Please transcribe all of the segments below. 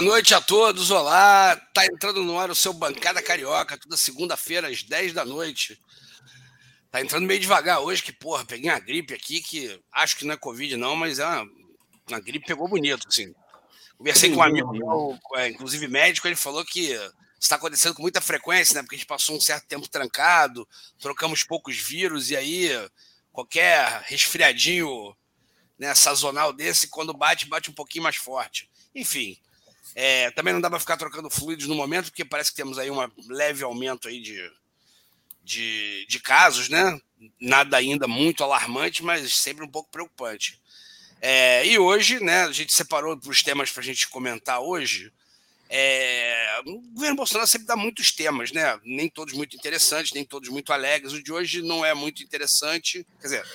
Boa noite a todos, olá. Tá entrando no ar o seu Bancada Carioca, toda segunda-feira às 10 da noite. Tá entrando meio devagar hoje, que, porra, peguei uma gripe aqui que acho que não é Covid, não, mas é uma, uma gripe pegou bonito, assim. Conversei com um amigo, meu, é, inclusive médico, ele falou que está acontecendo com muita frequência, né? Porque a gente passou um certo tempo trancado, trocamos poucos vírus, e aí qualquer resfriadinho né, sazonal desse, quando bate, bate um pouquinho mais forte. Enfim, é, também não dá para ficar trocando fluidos no momento, porque parece que temos aí um leve aumento aí de, de, de casos, né? Nada ainda muito alarmante, mas sempre um pouco preocupante. É, e hoje, né, a gente separou os temas para a gente comentar hoje. É, o governo Bolsonaro sempre dá muitos temas, né? Nem todos muito interessantes, nem todos muito alegres. O de hoje não é muito interessante. Quer dizer,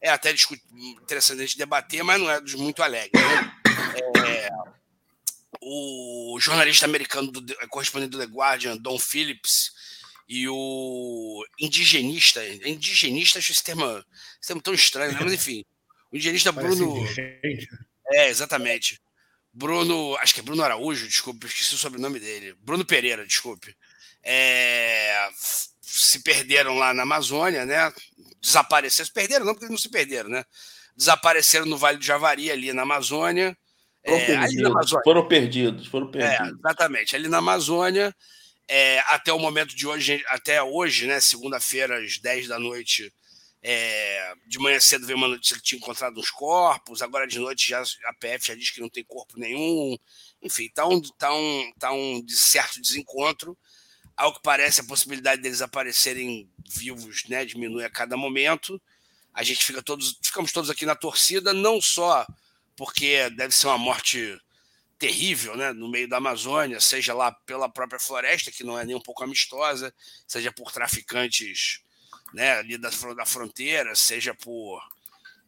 é até interessante a gente debater, mas não é dos muito alegres. Né? É, o jornalista americano, do, correspondente do The Guardian, Don Phillips, e o indigenista, indigenista, acho esse termo, esse termo tão estranho, né? mas enfim, o indigenista Bruno. É, exatamente. Bruno, acho que é Bruno Araújo, desculpe, esqueci o sobrenome dele. Bruno Pereira, desculpe. É, se perderam lá na Amazônia, né? Desapareceram. Se perderam, não, porque não se perderam, né? Desapareceram no Vale do Javari, ali na Amazônia. Foram, é, perdidos, foram perdidos, foram é, perdidos. É, exatamente, ali na Amazônia. É, até o momento de hoje, até hoje, né? Segunda-feira, às 10 da noite, é, de manhã cedo veio uma notícia que tinha encontrado uns corpos, agora de noite já, a PF já diz que não tem corpo nenhum. Enfim, está um, tá um, tá um certo desencontro. Ao que parece, a possibilidade deles aparecerem vivos né, diminui a cada momento. A gente fica todos, ficamos todos aqui na torcida, não só porque deve ser uma morte terrível né, no meio da Amazônia, seja lá pela própria floresta, que não é nem um pouco amistosa, seja por traficantes né, ali da, da fronteira, seja por,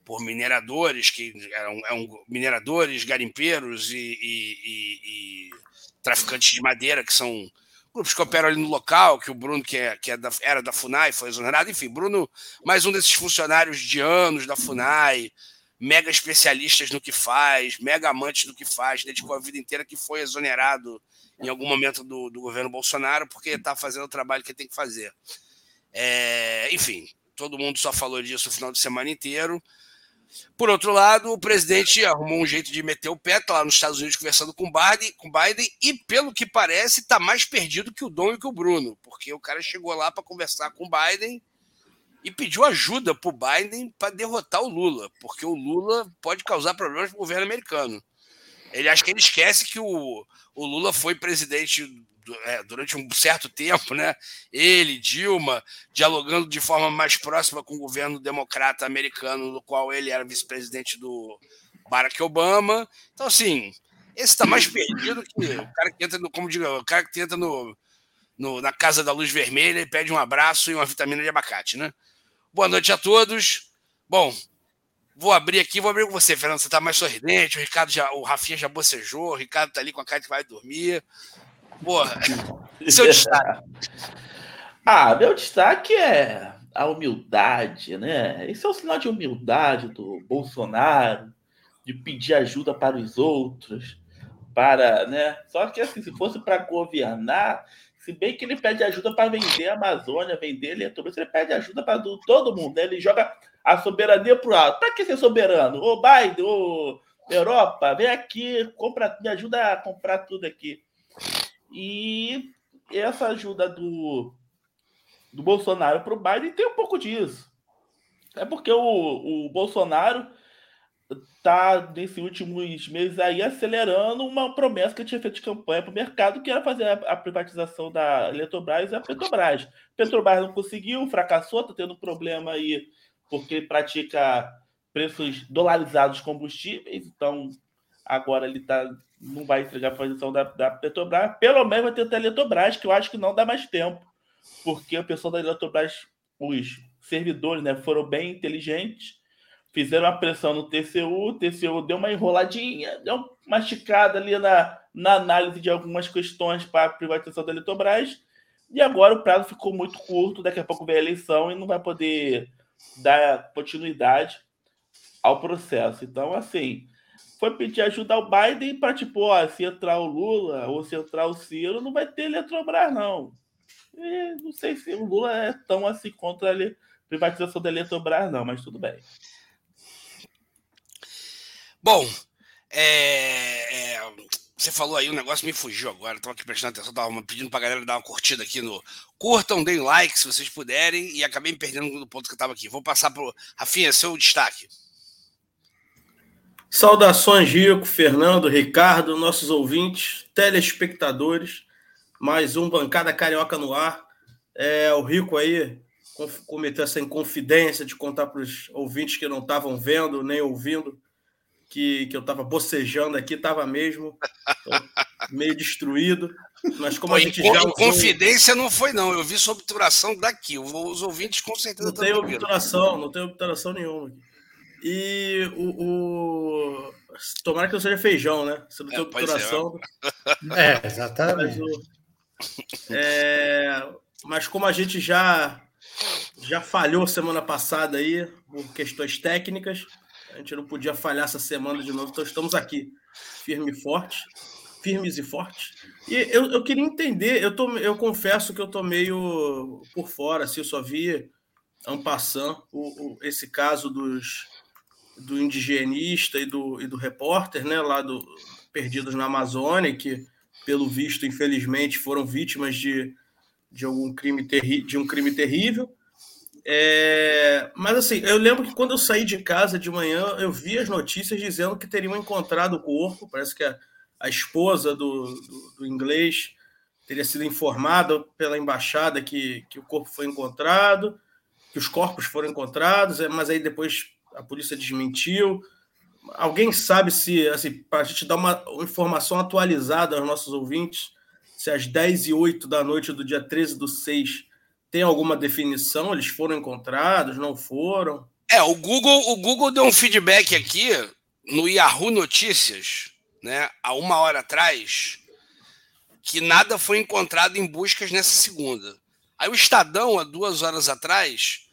por mineradores, que eram, eram mineradores, garimpeiros e, e, e, e, traficantes de madeira, que são grupos que operam ali no local, que o Bruno, que, é, que é da, era da FUNAI, foi exonerado. Enfim, Bruno, mais um desses funcionários de anos da FUNAI, mega especialistas no que faz, mega amantes do que faz, dedicou a vida inteira que foi exonerado em algum momento do, do governo Bolsonaro, porque está fazendo o trabalho que tem que fazer. É, enfim, todo mundo só falou disso o final de semana inteiro. Por outro lado, o presidente arrumou um jeito de meter o pé, tá lá nos Estados Unidos conversando com Biden, com Biden e, pelo que parece, está mais perdido que o Dom e que o Bruno, porque o cara chegou lá para conversar com Biden e pediu ajuda para o Biden para derrotar o Lula, porque o Lula pode causar problemas para o governo americano. Ele acha que ele esquece que o, o Lula foi presidente é, durante um certo tempo, né? Ele, Dilma, dialogando de forma mais próxima com o governo democrata americano, no qual ele era vice-presidente do Barack Obama. Então, assim, esse está mais perdido que o cara que entra no, como diga, o cara que entra no, no, na casa da luz vermelha e pede um abraço e uma vitamina de abacate, né? Boa noite a todos. Bom, vou abrir aqui, vou abrir com você, Fernando. Você está mais sorridente, o Ricardo já, o Rafinha já bocejou, o Ricardo está ali com a cara que vai dormir. Porra, seu destaque. ah, meu destaque é a humildade, né? Esse é o sinal de humildade do Bolsonaro, de pedir ajuda para os outros, para, né? Só que assim, se fosse para governar, se bem que ele pede ajuda para vender a Amazônia, vender Eletrobras, ele pede ajuda para todo mundo, né? Ele joga a soberania para o alto. Para que ser soberano? Ô Biden, ô Europa, vem aqui, compra, me ajuda a comprar tudo aqui. E essa ajuda do, do Bolsonaro para o Biden tem um pouco disso. É porque o, o Bolsonaro está, nesses últimos meses aí, acelerando uma promessa que tinha feito de campanha para o mercado, que era fazer a, privatização da Eletrobras e a Petrobras. Petrobras não conseguiu, fracassou, está tendo problema aí, porque pratica preços dolarizados de combustíveis, então agora ele está não vai entregar a posição da, da Petrobras, pelo menos vai ter a Eletrobras, que eu acho que não dá mais tempo, porque a pessoa da Eletrobras, os servidores, né, foram bem inteligentes, fizeram a pressão no TCU, o TCU deu uma enroladinha, deu uma esticada ali na, na análise de algumas questões para a privatização da Eletrobras, e agora o prazo ficou muito curto, daqui a pouco vem a eleição e não vai poder dar continuidade ao processo. Então, assim, foi pedir ajuda ao Biden para, tipo, ó, se entrar o Lula ou se entrar o Ciro, não vai ter Eletrobras, não. E não sei se o Lula é tão assim contra a privatização da Eletrobras, não, mas tudo bem. Bom, é, é, você falou aí, um negócio me fugiu agora. Estou aqui prestando atenção, estava pedindo para a galera dar uma curtida aqui no. Curtam, deem like se vocês puderem, e acabei me perdendo no ponto que eu estava aqui. Vou passar para o Rafinha, seu destaque. Saudações, Rico, Fernando, Ricardo, nossos ouvintes, telespectadores. Mais um Bancada Carioca no ar. É, o Rico aí cometeu essa inconfidência de contar para os ouvintes que não estavam vendo nem ouvindo que, que eu estava bocejando aqui, estava mesmo meio destruído. Mas como Pô, a gente já. Usou... Confidência não foi, não. Eu vi sua obturação daqui. Os ouvintes com certeza Não tem obturação, não tem obturação nenhuma. E o, o, Tomara que não seja feijão, né? Você não é, tem obturação. É, exatamente. Mas, o... é... Mas como a gente já já falhou semana passada aí por questões técnicas, a gente não podia falhar essa semana de novo, então estamos aqui, firme e forte, firmes e fortes. E eu, eu queria entender, eu, tô, eu confesso que eu tô meio por fora, assim, eu só vi Ampassan, o, o, esse caso dos, do indigenista e do, e do repórter, né, lá do Perdidos na Amazônia, que, pelo visto, infelizmente, foram vítimas de, de algum crime terri de um crime terrível. É, mas assim, eu lembro que quando eu saí de casa de manhã, eu vi as notícias dizendo que teriam encontrado o corpo. Parece que a, a esposa do, do, do, inglês teria sido informada pela embaixada que, que o corpo foi encontrado, que os corpos foram encontrados, é, mas aí depois a polícia desmentiu. Alguém sabe se, assim, para a gente dar uma informação atualizada aos nossos ouvintes, se às 10 e 8 da noite do dia 13 do 6 tem alguma definição? Eles foram encontrados? Não foram? É, o Google, o Google deu um feedback aqui no Yahoo Notícias, né, há uma hora atrás, que nada foi encontrado em buscas nessa segunda. Aí o Estadão, há duas horas atrás,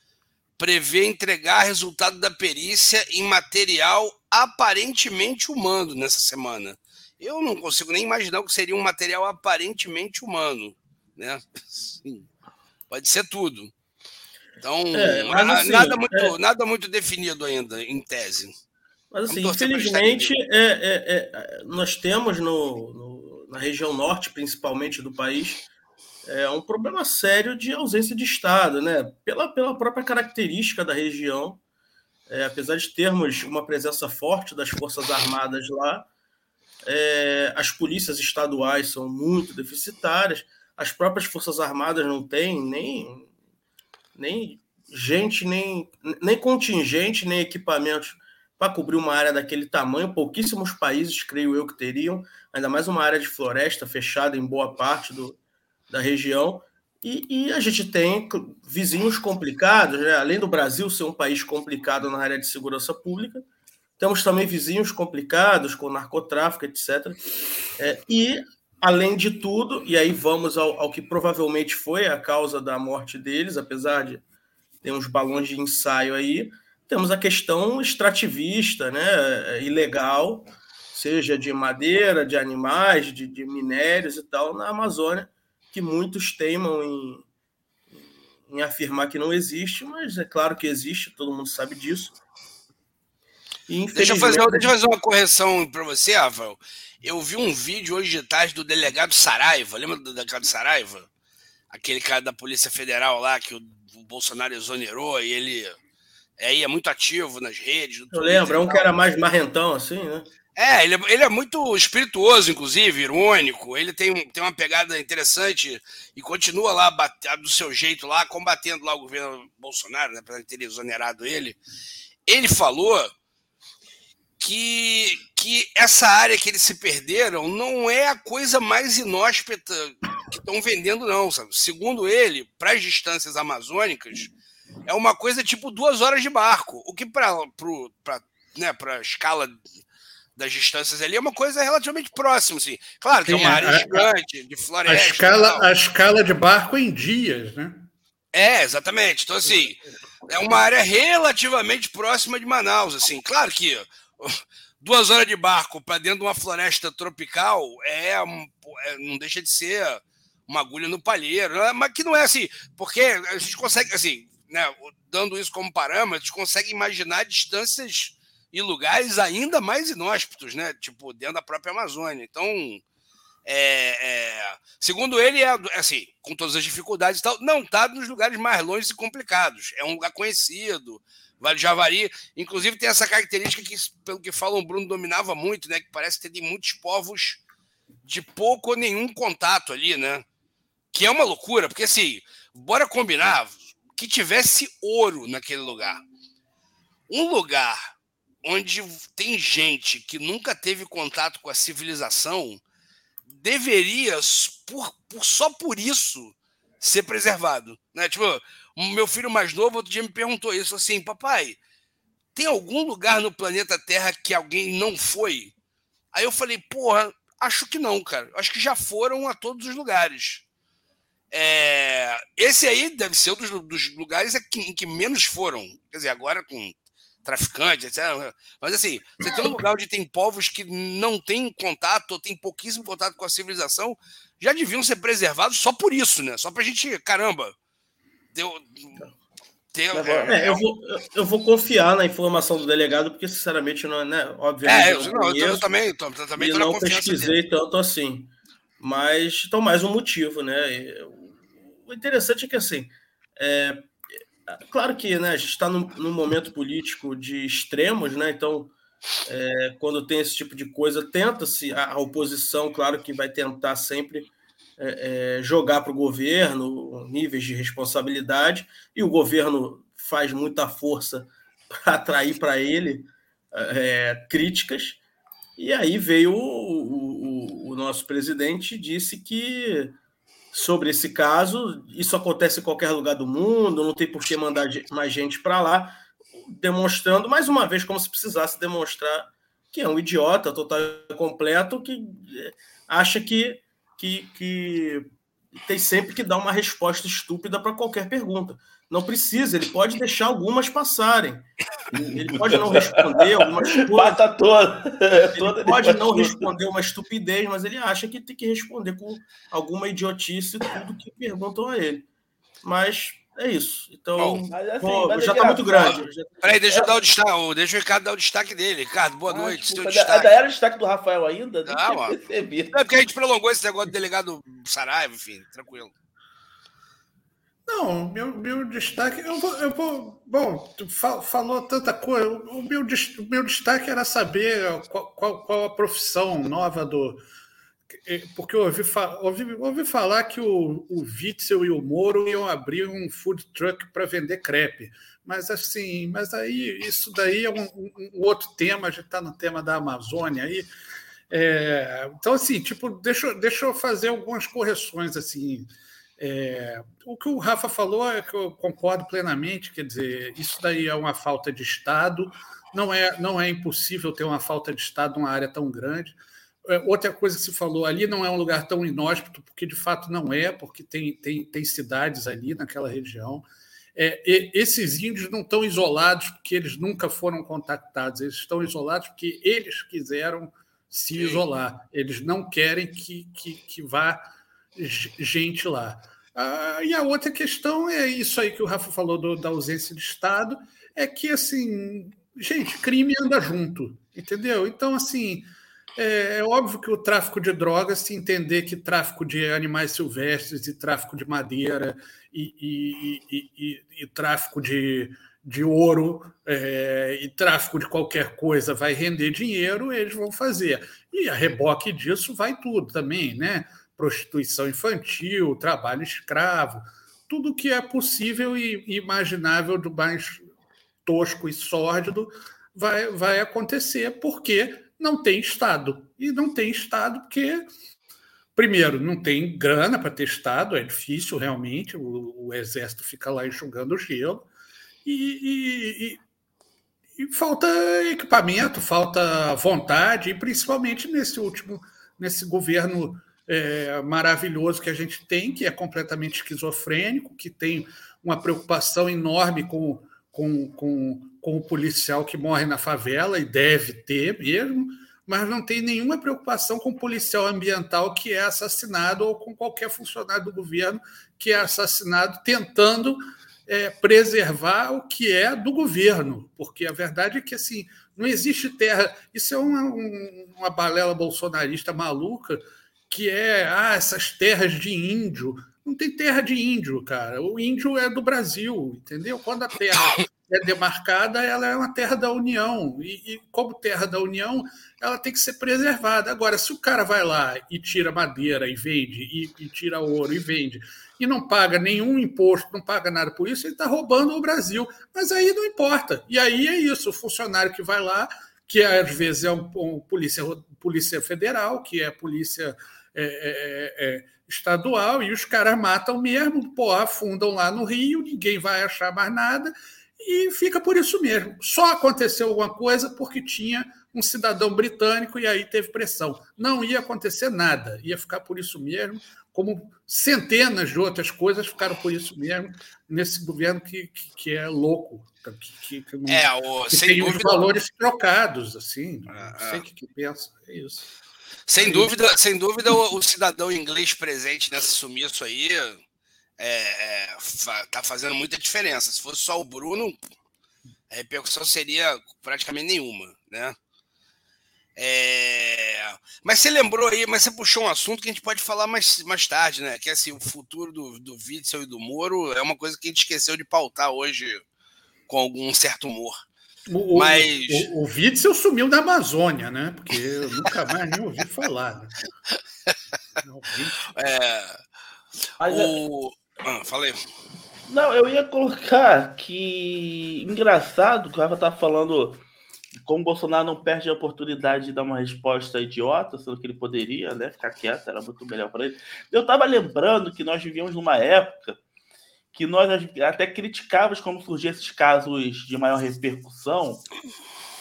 prevê entregar resultado da perícia em material aparentemente humano nessa semana. Eu não consigo nem imaginar o que seria um material aparentemente humano, né? Sim. Pode ser tudo. Então, é, assim, nada, muito, é... nada muito definido ainda, em tese. Mas assim, infelizmente, é, é, é, nós temos no, no, na região norte, principalmente do país, é um problema sério de ausência de Estado, né? Pela, pela própria característica da região, é, apesar de termos uma presença forte das Forças Armadas lá, é, as polícias estaduais são muito deficitárias as próprias Forças Armadas não têm nem, nem gente, nem, nem contingente, nem equipamentos para cobrir uma área daquele tamanho. Pouquíssimos países, creio eu, que teriam, ainda mais uma área de floresta fechada em boa parte do, da região. E, e a gente tem vizinhos complicados, né? além do Brasil ser um país complicado na área de segurança pública, temos também vizinhos complicados com narcotráfico, etc. É, e Além de tudo, e aí vamos ao, ao, que provavelmente foi a causa da morte deles, apesar de ter uns balões de ensaio aí, temos a questão extrativista, né, ilegal, seja de madeira, de animais, de, de minérios e tal, na Amazônia, que muitos teimam em, em afirmar que não existe, mas é claro que existe, todo mundo sabe disso. Deixa eu, fazer, deixa eu fazer uma correção para você, Rafael. Eu vi um vídeo hoje de tarde do delegado Saraiva. Lembra do delegado Saraiva? Aquele cara da Polícia Federal lá que o, Bolsonaro exonerou e ele é, é muito ativo nas redes. Eu lembro, é um que era mais marrentão assim, né? É, ele, ele é muito espirituoso, inclusive, irônico. Ele tem, tem uma pegada interessante e continua lá do seu jeito lá, combatendo lá o governo Bolsonaro, né, para ter exonerado ele. Ele falou que, que essa área que eles se perderam não é a coisa mais inóspita que estão vendendo, não. Sabe? Segundo ele, para as distâncias amazônicas, é uma coisa tipo duas horas de barco, o que para né, a escala das distâncias ali é uma coisa relativamente próxima, assim. Claro que Sim, é uma área a, gigante, de floresta. A escala, a escala de barco em dias, né? É, exatamente. Então, assim, é uma área relativamente próxima de Manaus, assim. Claro que duas horas de barco para dentro de uma floresta tropical é, é, não deixa de ser uma agulha no palheiro, né? mas que não é assim, porque a gente consegue, assim, né, dando isso como parâmetro, a gente consegue imaginar distâncias e lugares ainda mais inóspitos, né? Tipo, dentro da própria Amazônia. Então, é, é, segundo ele, é assim, com todas as dificuldades e tal, não está nos lugares mais longe e complicados. É um lugar conhecido, Vale Javari. Inclusive, tem essa característica que, pelo que falam, o Bruno dominava muito, né? Que parece ter muitos povos de pouco ou nenhum contato ali, né? Que é uma loucura, porque assim, bora combinar que tivesse ouro naquele lugar. Um lugar onde tem gente que nunca teve contato com a civilização deveria, por, por, só por isso, ser preservado. Né? Tipo, meu filho mais novo outro dia me perguntou isso assim, papai, tem algum lugar no planeta Terra que alguém não foi? Aí eu falei, porra, acho que não, cara. Acho que já foram a todos os lugares. É, esse aí deve ser um dos, dos lugares em que menos foram. Quer dizer, agora com traficantes, etc. Mas assim, você tem um lugar onde tem povos que não têm contato, ou têm pouquíssimo contato com a civilização, já deviam ser preservados só por isso, né? Só pra gente, caramba, deu. deu é, eu, vou, eu vou confiar na informação do delegado, porque, sinceramente, não é, né? Obviamente. É, eu, não, eu, eu também, eu também tô não pesquisei dele. tanto assim. Mas, então, mais um motivo, né? O interessante é que, assim, é, Claro que né, a gente está num, num, momento político de extremos, né? Então, é, quando tem esse tipo de coisa, tenta-se, a, a, oposição, claro que vai tentar sempre é, é, jogar para o governo níveis de responsabilidade, e o governo faz muita força para atrair para ele é, críticas. E aí veio o, o, o nosso presidente disse que sobre esse caso. Isso acontece em qualquer lugar do mundo, não tem por que mandar mais gente para lá, demonstrando, mais uma vez, como se precisasse demonstrar que é um idiota total completo que eh, acha que, que, que tem sempre que dar uma resposta estúpida para qualquer pergunta. Não precisa, ele pode deixar algumas passarem. Ele pode não responder algumas coisas. Bata toda. Ele pode não responder uma estupidez, mas ele acha que tem que responder com alguma idiotice tudo que perguntam a ele. Mas é isso. Então, Bom, assim, pô, já está muito grande. Peraí, deixa eu dar o destaque. Deixa o Ricardo dar o destaque dele. Ricardo, boa ah, noite. Desculpa, destaque. Era o destaque do Rafael ainda? Não, mano. Não, é porque a gente prolongou esse negócio do delegado Saraiva, enfim, tranquilo. Não, meu, meu destaque. Eu vou, eu vou. Bom, tu falou tanta coisa. O meu, o meu destaque era saber qual, qual, qual, a profissão nova do. Porque eu ouvi, ouvi, ouvi falar que o, o Witzel e o Moro iam abrir um food truck para vender crepe. Mas assim, mas aí isso daí é um, um outro tema, a gente está no tema da Amazônia aí. É, então, assim, tipo, deixa, deixa eu fazer algumas correções assim. É, o que o Rafa falou é que eu concordo plenamente, quer dizer, isso daí é uma falta de Estado, não é, não é impossível ter uma falta de Estado numa área tão grande. É, outra coisa que se falou ali não é um lugar tão inóspito, porque de fato não é, porque tem, tem, tem cidades ali naquela região. É, esses índios não estão isolados porque eles nunca foram contactados, eles estão isolados porque eles quiseram se isolar, eles não querem que, que, que vá gente lá. Ah, e a outra questão é isso aí que o Rafa falou do, da ausência de Estado, é que, assim, gente, crime anda junto, entendeu? Então, assim, é, é, óbvio que o tráfico de drogas, se entender que tráfico de animais silvestres e tráfico de madeira e, e, e, e, tráfico de, de ouro é, e tráfico de qualquer coisa vai render dinheiro, eles vão fazer. E a reboque disso vai tudo também, né? prostituição infantil, trabalho escravo, tudo que é possível e imaginável do mais tosco e sórdido vai, vai acontecer porque não tem Estado. E não tem Estado porque, primeiro, não tem grana para ter Estado, é difícil realmente, o, o Exército fica lá enxugando gelo, e, e, e, falta equipamento, falta vontade, e principalmente nesse último, nesse governo é, maravilhoso que a gente tem, que é completamente esquizofrênico, que tem uma preocupação enorme com, com, com, com o policial que morre na favela, e deve ter mesmo, mas não tem nenhuma preocupação com o policial ambiental que é assassinado ou com qualquer funcionário do governo que é assassinado tentando é, preservar o que é do governo, porque a verdade é que assim não existe terra. Isso é uma, uma balela bolsonarista maluca que é ah, essas terras de índio. Não tem terra de índio, cara. O índio é do Brasil, entendeu? Quando a terra é demarcada, ela é uma terra da União. E, e, como terra da União, ela tem que ser preservada. Agora, se o cara vai lá e tira madeira e vende, e, e tira ouro e vende, e não paga nenhum imposto, não paga nada por isso, ele está roubando o Brasil. Mas aí não importa. E aí é isso: o funcionário que vai lá, que às vezes é um, um polícia, polícia federal, que é polícia. É, é, é, estadual e os caras matam mesmo, pô, afundam lá no Rio, ninguém vai achar mais nada e fica por isso mesmo. Só aconteceu alguma coisa porque tinha um cidadão britânico e aí teve pressão. Não ia acontecer nada, ia ficar por isso mesmo, como centenas de outras coisas ficaram por isso mesmo nesse governo que, que, que é louco, que, que, não, é, o, que tem dúvida, os valores trocados, assim, não é, sei o que, pensa, é isso. Sem é dúvida, sem dúvida, o, o cidadão inglês presente nesse sumiço aí é, é, tá fazendo muita diferença. Se fosse só o Bruno, a repercussão seria praticamente nenhuma, né? É... Mas você lembrou aí, mas você puxou um assunto que a gente pode falar mais, mais tarde, né? Que é assim, o futuro do, do Witzel e do Moro é uma coisa que a gente esqueceu de pautar hoje com algum certo humor. O, mas... o, o, o Witzel sumiu da Amazônia, né? Porque eu nunca mais nem ouvi falar. Né? é... o... Ah, falei. Não, eu ia colocar que engraçado que o Rafa tá falando como o Bolsonaro não perde a oportunidade de dar uma resposta idiota, sendo que ele poderia, né, ficar quieto, era muito melhor para ele. Eu estava lembrando que nós vivíamos numa época que nós até criticávamos como surgiam esses casos de maior repercussão.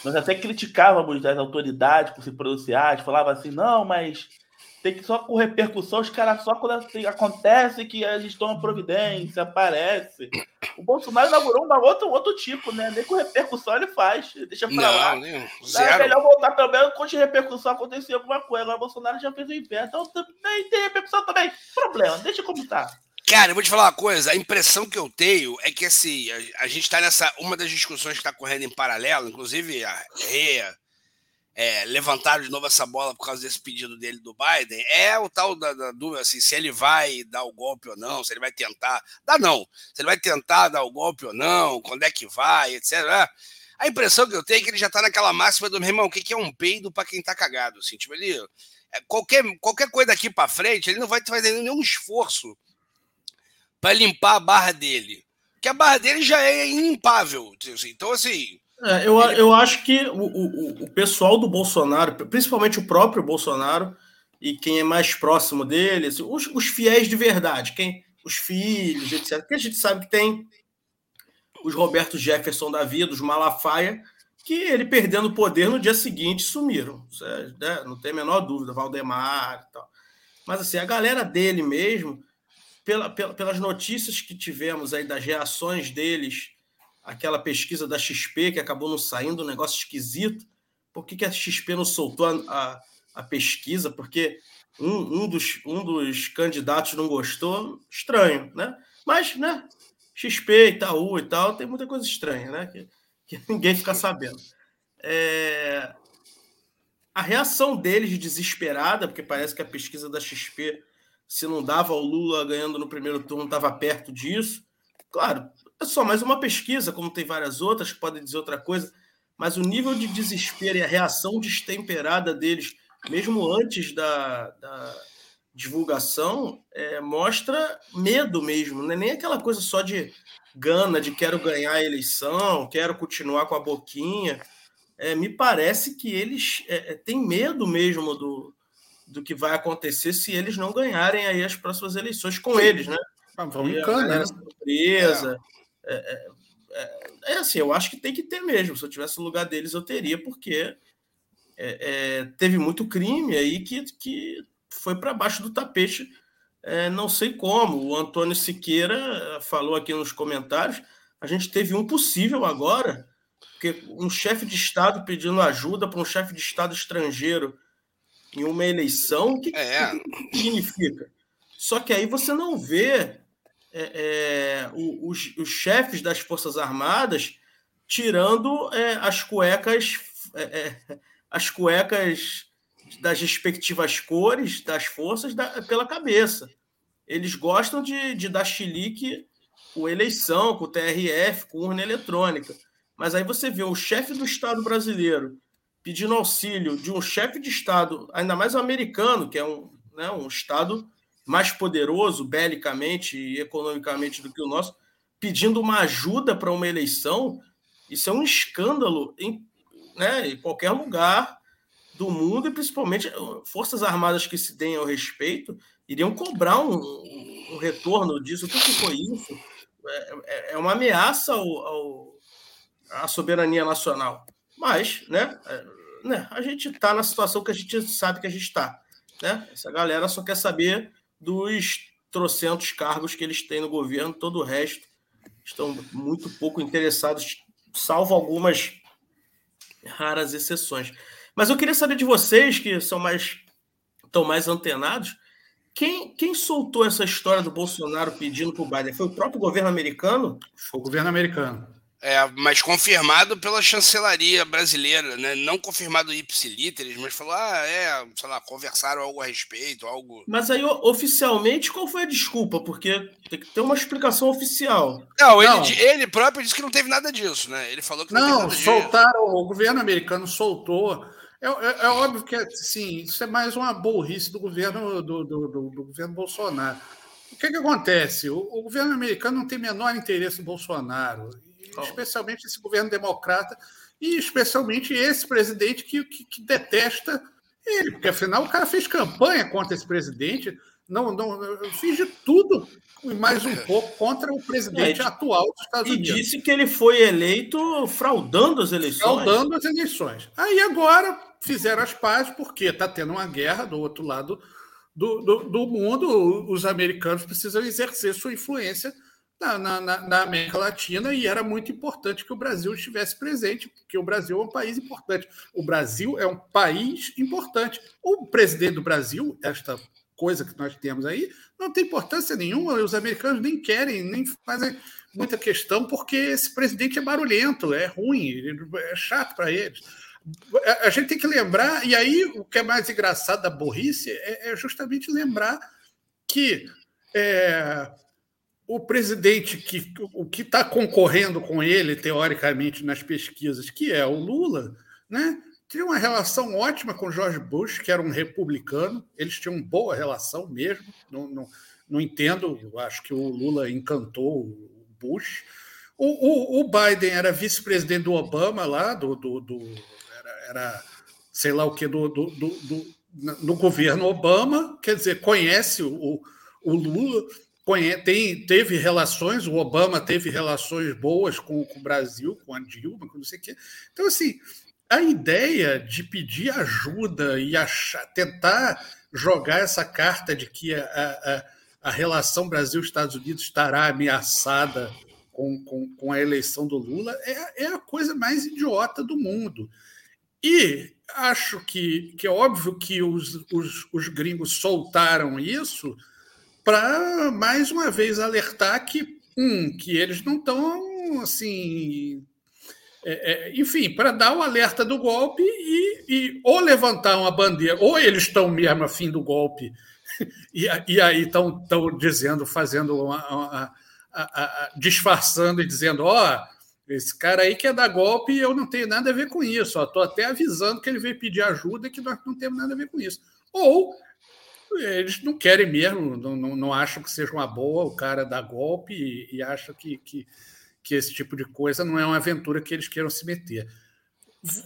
Nós até criticávamos as autoridades por se pronunciar, falava assim, não, mas tem que só com repercussão, os caras só quando assim, acontece que a gente toma providência, aparece. O Bolsonaro inaugurou um outro, outro tipo, né? Nem com repercussão ele faz, deixa pra não, lá. Nem, zero. É melhor voltar pelo menos quando de repercussão acontecer alguma coisa. Agora o Bolsonaro já fez o inverno, então nem tem repercussão também. Problema, deixa como tá. Cara, eu vou te falar uma coisa. A impressão que eu tenho é que assim, a, a gente está nessa. Uma das discussões que está correndo em paralelo, inclusive a REA é, levantaram de novo essa bola por causa desse pedido dele do Biden, é o tal da, da, dúvida assim, se ele vai dar o golpe ou não, se ele vai tentar. Dá não. Se ele vai tentar dar o golpe ou não, quando é que vai, etc. A impressão que eu tenho é que ele já tá naquela máxima do meu irmão, o que, que é um peido para quem tá cagado? Assim, tipo, ele, é, qualquer, qualquer coisa daqui para frente, ele não vai fazer nenhum esforço para limpar a barra dele. Que a barra dele já é. Assim, então, assim, é, eu, eu acho que o, o, o pessoal do Bolsonaro, principalmente o próprio Bolsonaro, e quem é mais próximo dele, assim, os, os fiéis de verdade, quem os filhos, etc. Porque a gente sabe que tem os Roberto Jefferson da vida, os Malafaia, que ele perdendo o poder no dia seguinte sumiram. É, né? Não tem a menor dúvida, Valdemar e tal. Mas assim, a galera dele mesmo, pela, pela, pelas notícias que tivemos aí das reações deles aquela pesquisa da XP que acabou não saindo, um negócio esquisito. Por que, que a XP não soltou a, a, a pesquisa? Porque um, um, dos, um dos candidatos não gostou, estranho, né? Mas, né? XP, Itaú e tal, tem muita coisa estranha, né? Que, que ninguém fica sabendo. É... A reação deles desesperada, porque parece que a pesquisa da XP, se não dava o Lula ganhando no primeiro turno, estava perto disso. Claro, é só mais uma pesquisa, como tem várias outras que podem dizer outra coisa, mas o nível de desespero e a reação destemperada deles, mesmo antes da, da divulgação, é, mostra medo mesmo, não é nem aquela coisa só de gana, de quero ganhar a eleição, quero continuar com a boquinha. É, me parece que eles é, é têm medo mesmo do, do que vai acontecer se eles não ganharem aí as próximas eleições com eles, né? Ah, vamos em cana, né? Surpresa. É. É, é, é, é, assim, eu acho que tem que ter mesmo. Se eu tivesse no lugar deles, eu teria, porque é, é teve muito crime aí que, que foi para baixo do tapete, não sei como. O Antônio Siqueira falou aqui nos comentários. A gente teve um possível agora Porque um chefe de Estado pedindo ajuda para um chefe de Estado estrangeiro em uma eleição, o que, é. que significa? Só que aí você não vê é, é, os, os, chefes das Forças Armadas tirando é, as cuecas é, é, as cuecas das respectivas cores das forças da, pela cabeça. Eles gostam de, de dar chilique com eleição, com TRF, com urna eletrônica. Mas aí você vê o chefe do Estado brasileiro pedindo auxílio de um chefe de Estado, ainda mais o americano, que é um, né, um Estado mais poderoso belicamente e economicamente do que o nosso, pedindo uma ajuda para uma eleição, isso é um escândalo em, né, em qualquer lugar do mundo e principalmente forças armadas que se deem ao respeito iriam cobrar um, um retorno disso. O que, foi isso? É, é, é uma ameaça ao, ao, à soberania nacional. Mas, né, é, né a gente está na situação que a gente sabe que a gente está. Né? Essa galera só quer saber dos trocentos cargos que eles têm no governo, todo o resto estão muito pouco interessados, salvo algumas raras exceções. Mas eu queria saber de vocês, que são mais estão mais antenados, quem, quem soltou essa história do Bolsonaro pedindo para o Biden? Foi o próprio governo americano? Foi o governo americano. É, mas confirmado pela chancelaria brasileira, né? Não confirmado ipsiliteres, mas falou, ah, é, sei lá, conversaram algo a respeito, algo. Mas aí, oficialmente, qual foi a desculpa? Porque tem que ter uma explicação oficial. Não, ele, não. ele próprio disse que não teve nada disso, né? Ele falou que não, não teve nada soltaram, disso. o governo americano soltou. É, é, é, óbvio que, assim, isso é mais uma burrice do governo do, do, do, do governo Bolsonaro. O que, que acontece? O, o governo americano não tem menor interesse em Bolsonaro especialmente esse governo democrata e especialmente esse presidente que, que, que, detesta ele, porque afinal o cara fez campanha contra esse presidente, não, não fiz de tudo e mais um pouco contra o presidente é, atual dos Estados e Unidos. E disse que ele foi eleito fraudando as eleições. Fraudando as eleições. Aí agora fizeram as pazes, porque está tendo uma guerra do outro lado do, do, do mundo, os americanos precisam exercer sua influência na, na, na, América Latina e era muito importante que o Brasil estivesse presente, porque o Brasil é um país importante. O Brasil é um país importante. O presidente do Brasil, esta coisa que nós temos aí, não tem importância nenhuma, os americanos nem querem, nem fazem muita questão, porque esse presidente é barulhento, é ruim, é chato para eles. A gente tem que lembrar, e aí o que é mais engraçado da burrice é, é justamente lembrar que é, o presidente que o que está concorrendo com ele teoricamente nas pesquisas, que é o Lula, né? Tinha uma relação ótima com George Bush, que era um republicano. Eles tinham boa relação mesmo. Não, não, não entendo. Eu acho que o Lula encantou o Bush. O, o, o Biden era vice-presidente do Obama lá, do, do, do era, era, sei lá o que do, do, do, do no governo Obama. Quer dizer, conhece o, o Lula tem, teve relações, o Obama teve relações boas com, com o Brasil, com a Dilma, com não sei o quê. Então, assim, a ideia de pedir ajuda e achar, tentar jogar essa carta de que a, a, a relação Brasil-Estados Unidos estará ameaçada com, com, com, a eleição do Lula é, é a coisa mais idiota do mundo. E acho que, que é óbvio que os, os, os gringos soltaram isso para mais uma vez alertar que, um, que eles não estão assim. É, é, enfim, para dar o alerta do golpe e, e, ou levantar uma bandeira, ou eles estão mesmo a fim do golpe, e, e aí estão dizendo, fazendo uma, uma, disfarçando e dizendo: ó, oh, esse cara aí quer dar golpe e eu não tenho nada a ver com isso, estou até avisando que ele veio pedir ajuda e que nós não temos nada a ver com isso. Ou eles não querem mesmo, não, não, não, acham que seja uma boa o cara dar golpe e, e acham que, que, que esse tipo de coisa não é uma aventura que eles queiram se meter.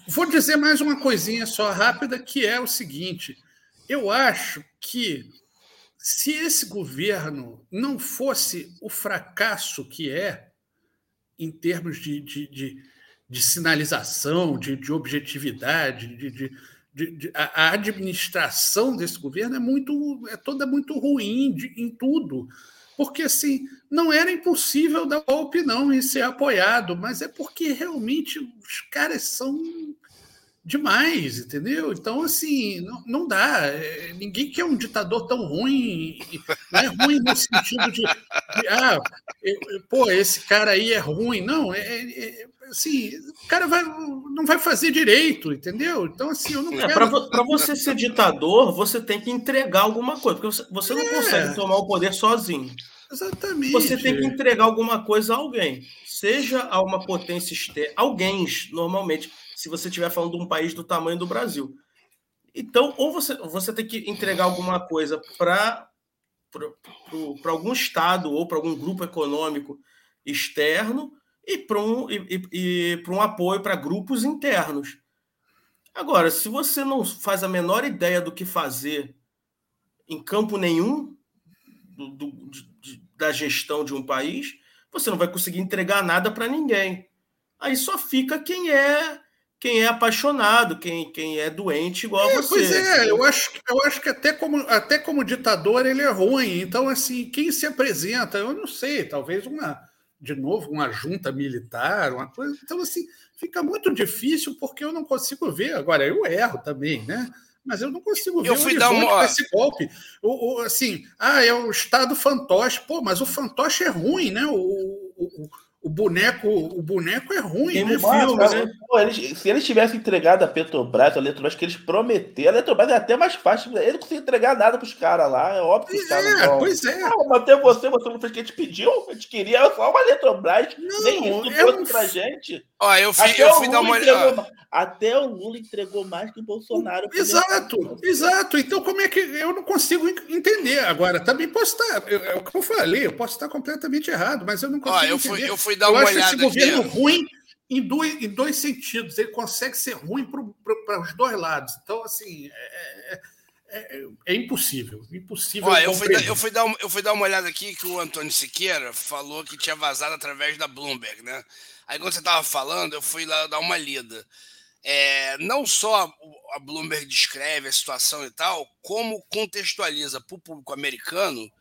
Vou dizer mais uma coisinha só rápida, que é o seguinte: eu acho que se esse governo não fosse o fracasso que é, em termos de, de, de, de sinalização, de, de objetividade, de, de de, de, a administração desse governo é muito é toda muito ruim de, em tudo. Porque assim não era impossível dar golpe não e ser apoiado mas é porque realmente os caras são demais, entendeu? Então, assim, não, não dá. É, ninguém quer um ditador tão ruim. Não é ruim no sentido de, de ah, pô, esse cara aí é ruim. Não, é, é, é assim, o cara vai, não vai fazer direito, entendeu? Então, assim, eu não é, quero... Para você ser ditador, você tem que entregar alguma coisa, porque você, você não é. consegue tomar o poder sozinho. Exatamente. Você tem que entregar alguma coisa a alguém, seja a uma potência externa, alguém, normalmente se você estiver falando de um país do tamanho do Brasil. Então, ou você, você tem que entregar alguma coisa para algum Estado ou para algum grupo econômico externo e para um, e, e, e um apoio para grupos internos. Agora, se você não faz a menor ideia do que fazer em campo nenhum do, do, de, da gestão de um país, você não vai conseguir entregar nada para ninguém. Aí só fica quem é quem é apaixonado, quem, quem é doente igual é, a você. Pois é, eu acho, eu acho que até como, até como ditador ele é ruim. Então, assim, quem se apresenta, eu não sei, talvez uma, de novo, uma junta militar, uma coisa. Então, assim, fica muito difícil porque eu não consigo ver. Agora, eu erro também, né? Mas eu não consigo ver eu fui dar uma... esse golpe. O, o, assim, ah, é o Estado fantoche. Pô, mas o fantoche é ruim, né? O, o, o boneco, o boneco é ruim, Tem né? filme, né? Pô, eles, se eles tivessem entregado a Petrobras, a Eletrobras, que eles prometeram, a Eletrobras é até mais fácil. Ele não conseguia entregar nada para os caras lá. É óbvio que os caras é, não. Pois é. Ah, até você, você não fez o que a gente pediu. A gente queria só uma Eletrobras. Não, nem isso é um... pra gente. Ó, eu fui, eu fui dar uma olhada. Até o Lula entregou mais que o Bolsonaro. Exato, exato. Então, como é que eu não consigo entender? Agora, também posso estar, eu, é como eu falei, eu posso estar completamente errado, mas eu não consigo Ó, eu entender. Fui, eu fui dar uma eu olhada. Acho esse governo aqui. ruim em dois, em dois sentidos. Ele consegue ser ruim para os dois lados. Então, assim, é, é, é, é impossível. Impossível. Ó, eu, fui dar, eu, fui dar, eu fui dar uma olhada aqui que o Antônio Siqueira falou que tinha vazado através da Bloomberg, né? Aí quando você estava falando, eu fui lá dar uma lida. É, não só a Bloomberg descreve a situação e tal, como contextualiza para o público americano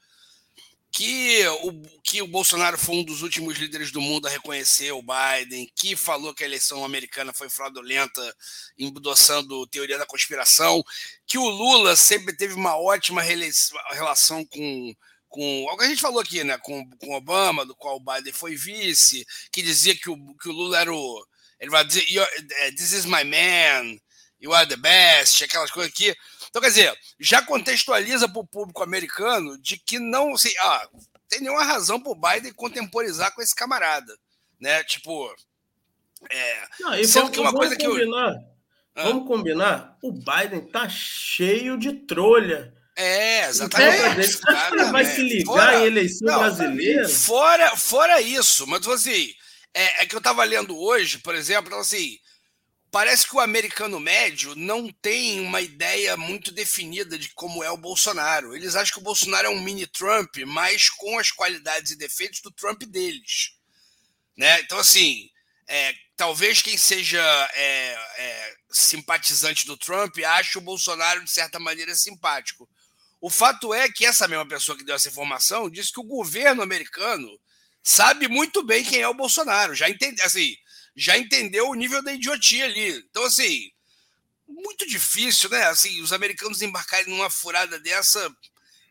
que o, que o Bolsonaro foi um dos últimos líderes do mundo a reconhecer o Biden, que falou que a eleição americana foi fraudulenta, endossando teoria da conspiração, que o Lula sempre teve uma ótima relação com, com o que a gente falou aqui, né, com, com Obama, do qual o Biden foi vice, que dizia que o, que o Lula era o ele vai dizer, eh, this is my man, you are the best, aquelas coisas aqui. Então, quer dizer, já contextualiza para o público americano de que não assim, ah, tem nenhuma razão para o Biden contemporizar com esse camarada. Né? Tipo. É, não, e sendo vamos, que uma coisa combinar, que eu. Ah. Vamos combinar? O Biden tá cheio de trolha. É, exatamente. Exatamente. vai se ligar fora, em eleição não, brasileira? Fora, fora isso, mas assim, é, é que eu estava lendo hoje, por exemplo, então, assim, parece que o americano médio não tem uma ideia muito definida de como é o Bolsonaro. Eles acham que o Bolsonaro é um mini Trump, mas com as qualidades e defeitos do Trump deles. Né? Então, assim, é, talvez quem seja é, é, simpatizante do Trump ache o Bolsonaro, de certa maneira, simpático. O fato é que essa mesma pessoa que deu essa informação disse que o governo americano sabe muito bem quem é o Bolsonaro, já entende, assim, já entendeu o nível da idiotia ali. Então, assim, muito difícil, né? Assim, os americanos embarcarem numa furada dessa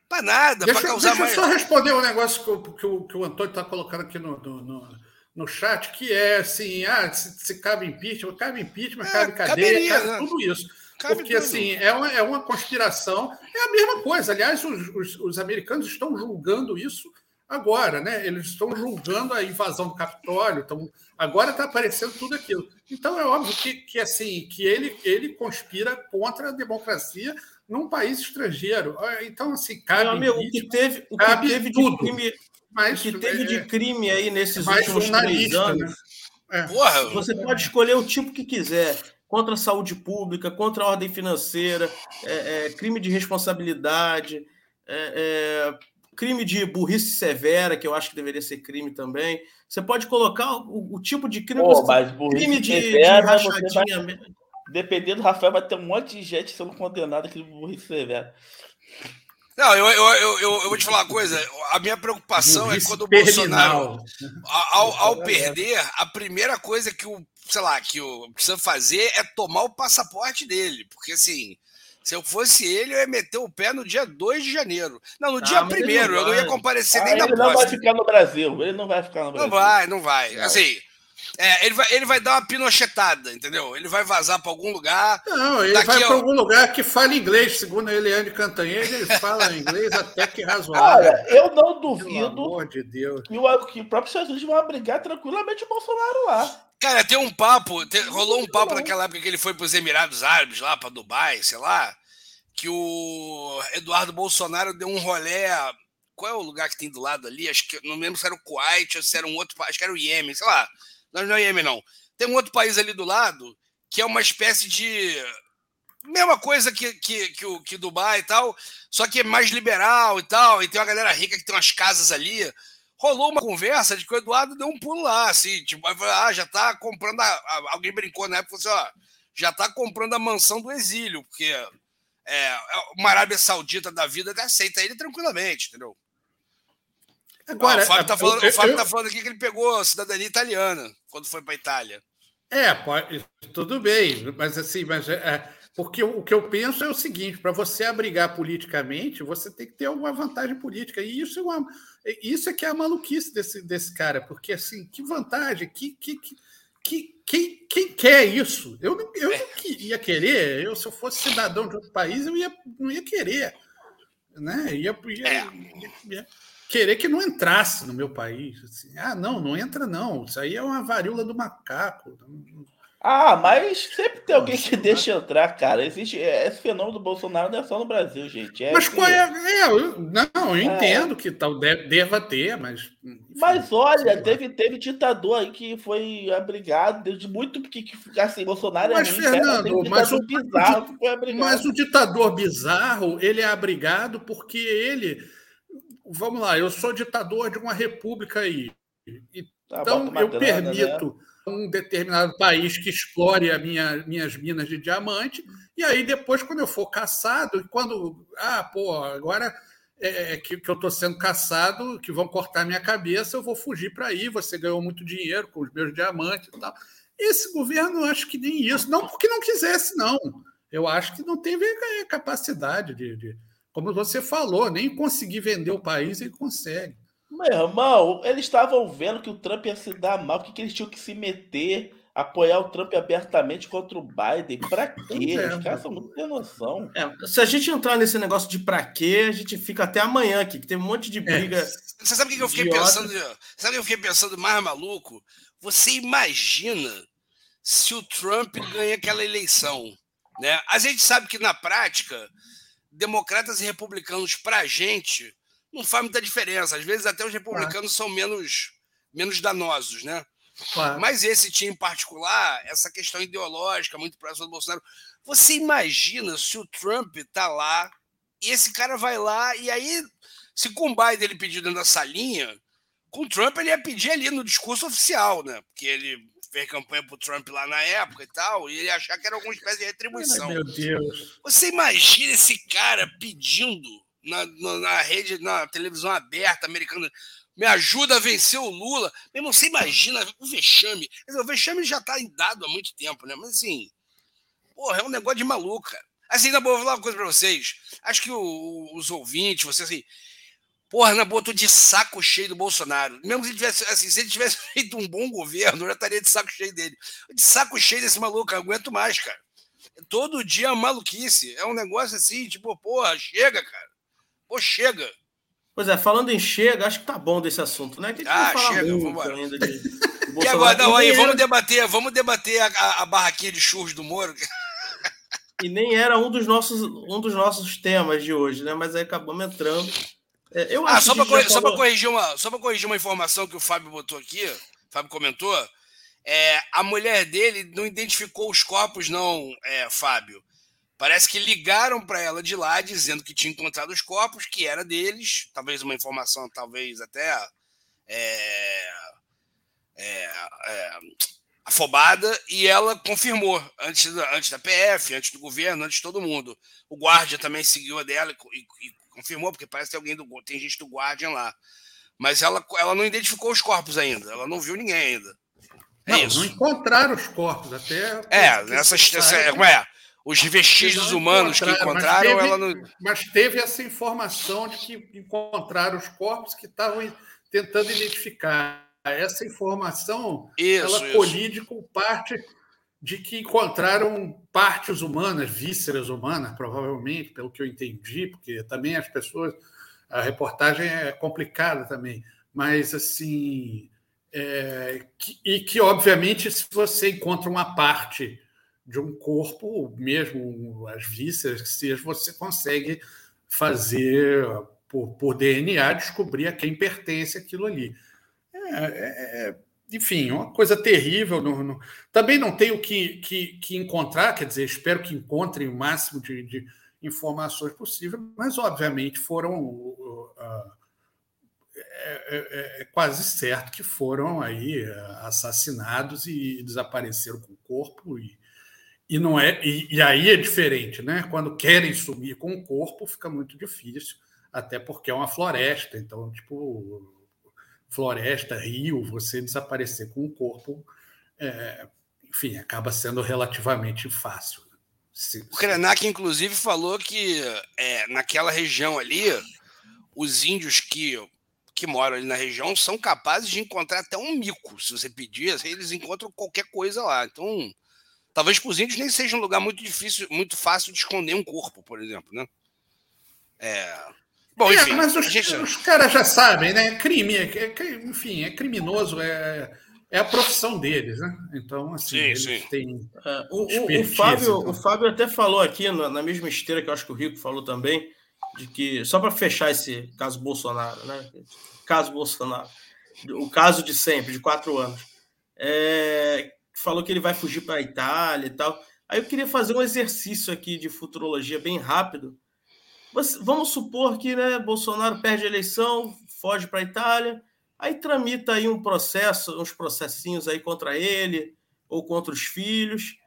para nada, para causar deixa mais. Deixa eu só responder um negócio que o, que o, que o Antônio está colocando aqui no, no, no, no, chat, que é assim: ah, se, se cabe impeachment, cabe impeachment, é, cabe cadeia, caberia, cabe né? tudo isso. Cabe Porque, tudo. assim, é uma, é uma conspiração, é a mesma coisa. Aliás, os, os, os americanos estão julgando isso agora, né? Eles estão julgando a invasão do Capitólio, então agora está aparecendo tudo aquilo. Então é óbvio que, que assim que ele ele conspira contra a democracia num país estrangeiro. Ah, então assim cabe Meu amigo, o que teve o que teve tudo. de crime, mas, o que teve é, de crime aí nesses últimos três anos. Né? É. Porra, você pode escolher o tipo que quiser contra a saúde pública, contra a ordem financeira, é, é, crime de responsabilidade, é, é crime de burrice severa, que eu acho que deveria ser crime também. Você pode colocar o, o tipo de crime. Pô, mas crime de, severa, de rachadinha. Vai... dependendo do Rafael, vai ter um monte de gente sendo condenado aqui no Rio Severo. Não, eu, eu, eu, eu, vou te falar uma coisa. A minha preocupação é quando o Bolsonaro, ao, ao perder, a primeira coisa que o, sei lá, que o precisa fazer é tomar o passaporte dele. Porque assim, se eu fosse ele, eu ia meter o pé no dia 2 de janeiro. Não, no ah, dia 1 eu não ia comparecer ah, nem na posse. Ele não vai ficar no Brasil. Ele não vai ficar no Brasil. Não vai, não vai. Não. Assim, é, ele, vai, ele vai dar uma pinochetada, entendeu? Ele vai vazar para algum lugar. Não, ele vai para algum lugar que fala inglês, segundo a Eliane Cantanhede, ele fala inglês até que razoável. Olha, eu não duvido Pelo amor de Deus. Que, o, que o próprio Jesus vai brigar tranquilamente o Bolsonaro lá. Cara, tem um papo, tem, rolou um papo naquela época que ele foi para os Emirados Árabes, lá para Dubai, sei lá, que o Eduardo Bolsonaro deu um rolé. Qual é o lugar que tem do lado ali? Acho que não lembro se era o Kuwait ou se era um outro, acho que era o Iêmen, sei lá. Não, não é Iêmen, não. Tem um outro país ali do lado que é uma espécie de. Mesma coisa que, que, que, o, que Dubai e tal, só que é mais liberal e tal, e tem uma galera rica que tem umas casas ali. Rolou uma conversa de que o Eduardo deu um pulo lá, assim, tipo, ah, já tá comprando. A, alguém brincou na época, falou assim, ó, já tá comprando a mansão do exílio, porque é, uma Arábia Saudita da vida aceita ele tranquilamente, entendeu? Agora, o Fábio está falando, eu, eu, tá falando aqui que ele pegou a cidadania italiana quando foi para a Itália. É, pode, tudo bem, mas assim, mas é, porque o que eu penso é o seguinte: para você abrigar politicamente, você tem que ter alguma vantagem política. E isso é, uma, isso é que é a maluquice desse, desse cara, porque assim, que vantagem, que, que, que, quem, quem quer isso? Eu não, eu não ia querer, eu, se eu fosse cidadão de outro país, eu ia, não ia querer. Né? Ia, ia, é. ia, ia querer que não entrasse no meu país. Assim. Ah, não, não entra não. Isso aí é uma varíola do macaco. Ah, mas sempre tem alguém que deixa entrar, cara. Existe esse fenômeno do Bolsonaro não é só no Brasil, gente. É mas qual é, é? Não, eu é. entendo que tal deva ter, mas. Mas olha, teve, teve ditador aí que foi abrigado desde muito porque assim, Bolsonaro mas, é Fernando, mas o, bizarro mas o ditador bizarro ele é abrigado porque ele vamos lá, eu sou ditador de uma república aí. Tá, então, eu grana, permito né? Um determinado país que explore a minha, minhas minas de diamante, e aí depois, quando eu for caçado, quando. Ah, pô, agora é, é que, que eu estou sendo caçado, que vão cortar minha cabeça, eu vou fugir para aí. Você ganhou muito dinheiro com os meus diamantes e tal. Esse governo, acho que nem isso. Não porque não quisesse, não. Eu acho que não teve capacidade de, de como você falou, nem conseguir vender o país ele consegue. Meu irmão, eles estavam vendo que o Trump ia se dar mal, que, que eles tinham que se meter, apoiar o Trump abertamente contra o Biden. Pra quê? É, Os caras são muito sem noção. É, se a gente entrar nesse negócio de pra quê, a gente fica até amanhã aqui, que tem um monte de briga. É. Você sabe o que eu fiquei idiota. pensando? Sabe o que eu fiquei pensando mais maluco? Você imagina se o Trump ganha aquela eleição. Né? A gente sabe que na prática democratas e republicanos para a gente não faz muita diferença. Às vezes até os republicanos são menos, menos danosos, né? Claro. Mas esse time em particular, essa questão ideológica muito próxima do Bolsonaro, você imagina se o Trump tá lá e esse cara vai lá e aí, se com o Biden ele pedir dentro da salinha, com o Trump ele ia pedir ali no discurso oficial, né? Porque ele fez campanha pro Trump lá na época e tal, e ele achar que era alguma espécie de retribuição. Ai, meu Deus. Você imagina esse cara pedindo na, na, na rede, na televisão aberta americana, me ajuda a vencer o Lula. Meu irmão, você imagina o vexame. Dizer, o vexame já tá dado há muito tempo, né? Mas assim, porra, é um negócio de maluco, cara. Assim, na boa, vou falar uma coisa pra vocês. Acho que o, os ouvintes, vocês assim, Porra, na boa, tô de saco cheio do Bolsonaro. Mesmo se ele tivesse, assim, se ele tivesse feito um bom governo, eu já estaria de saco cheio dele. De saco cheio desse maluco, eu aguento mais, cara. Todo dia é maluquice. É um negócio assim, tipo, porra, chega, cara. Pô, chega. Pois é, falando em chega, acho que tá bom desse assunto, né? Que ah, chega, vamos ainda de, de E agora, não, aí, vamos debater, vamos debater a, a barraquinha de churros do Moro. E nem era um dos nossos, um dos nossos temas de hoje, né? Mas aí acabamos entrando. É, eu ah, só para corrigir, falou... corrigir, uma, só corrigir uma informação que o Fábio botou aqui, o Fábio comentou, é, a mulher dele não identificou os corpos, não, é, Fábio. Parece que ligaram para ela de lá dizendo que tinha encontrado os corpos, que era deles, talvez uma informação, talvez até é, é, é afobada e ela confirmou antes da, antes da PF, antes do governo, antes de todo mundo. O guarda também seguiu a dela e, e, confirmou, porque parece que tem alguém do tem gente do Guardian lá. Mas ela, ela não identificou os corpos ainda, ela não viu ninguém ainda. É não, não encontraram os corpos até. É, nessas. Essa, como é? Os vestígios humanos que encontraram, teve, ela não. Mas teve essa informação de que encontraram os corpos que estavam tentando identificar. Essa informação isso, ela isso. colide com parte de que encontraram partes humanas, vísceras humanas, provavelmente, pelo que eu entendi, porque também as pessoas. A reportagem é complicada também, mas assim. É, e que, obviamente, se você encontra uma parte de um corpo, mesmo as vísceras que seja, você consegue fazer, por, por DNA, descobrir a quem pertence aquilo ali. É, é, é enfim, uma coisa terrível. Também não tenho que, que, que, encontrar, quer dizer, espero que encontrem o máximo de, de informações possível, mas obviamente foram. Uh, é, é, é, quase certo que foram aí assassinados e desapareceram com o corpo e, e não é e, e, aí é diferente né quando querem sumir com o corpo fica muito difícil até porque é uma floresta então tipo floresta, rio, você desaparecer com o corpo, é, enfim, acaba sendo relativamente fácil. Né? Se, o Krenak, inclusive, falou que é, naquela região ali, os índios que, que moram ali na região são capazes de encontrar até um mico. Se você pedir, assim, eles encontram qualquer coisa lá. Então, talvez para os índios nem seja um lugar muito difícil, muito fácil de esconder um corpo, por exemplo, né? É, Bom, é, enfim, é, mas os, gente... os, caras já sabem, né? Crime, é, é, enfim, é criminoso, é, é a profissão deles, né? Então, assim, sim, eles sim. têm. É, o, o, o, Fábio, então. o Fábio até falou aqui, na, na, mesma esteira que eu acho que o Rico falou também, de que, só para fechar esse caso Bolsonaro, né? Caso Bolsonaro, o caso de sempre, de quatro anos. É, falou que ele vai fugir para a Itália e tal. Aí eu queria fazer um exercício aqui de futurologia bem rápido Vamos supor que né, Bolsonaro perde a eleição, foge para a Itália, aí tramita aí um processo, uns processinhos aí contra ele ou contra os filhos,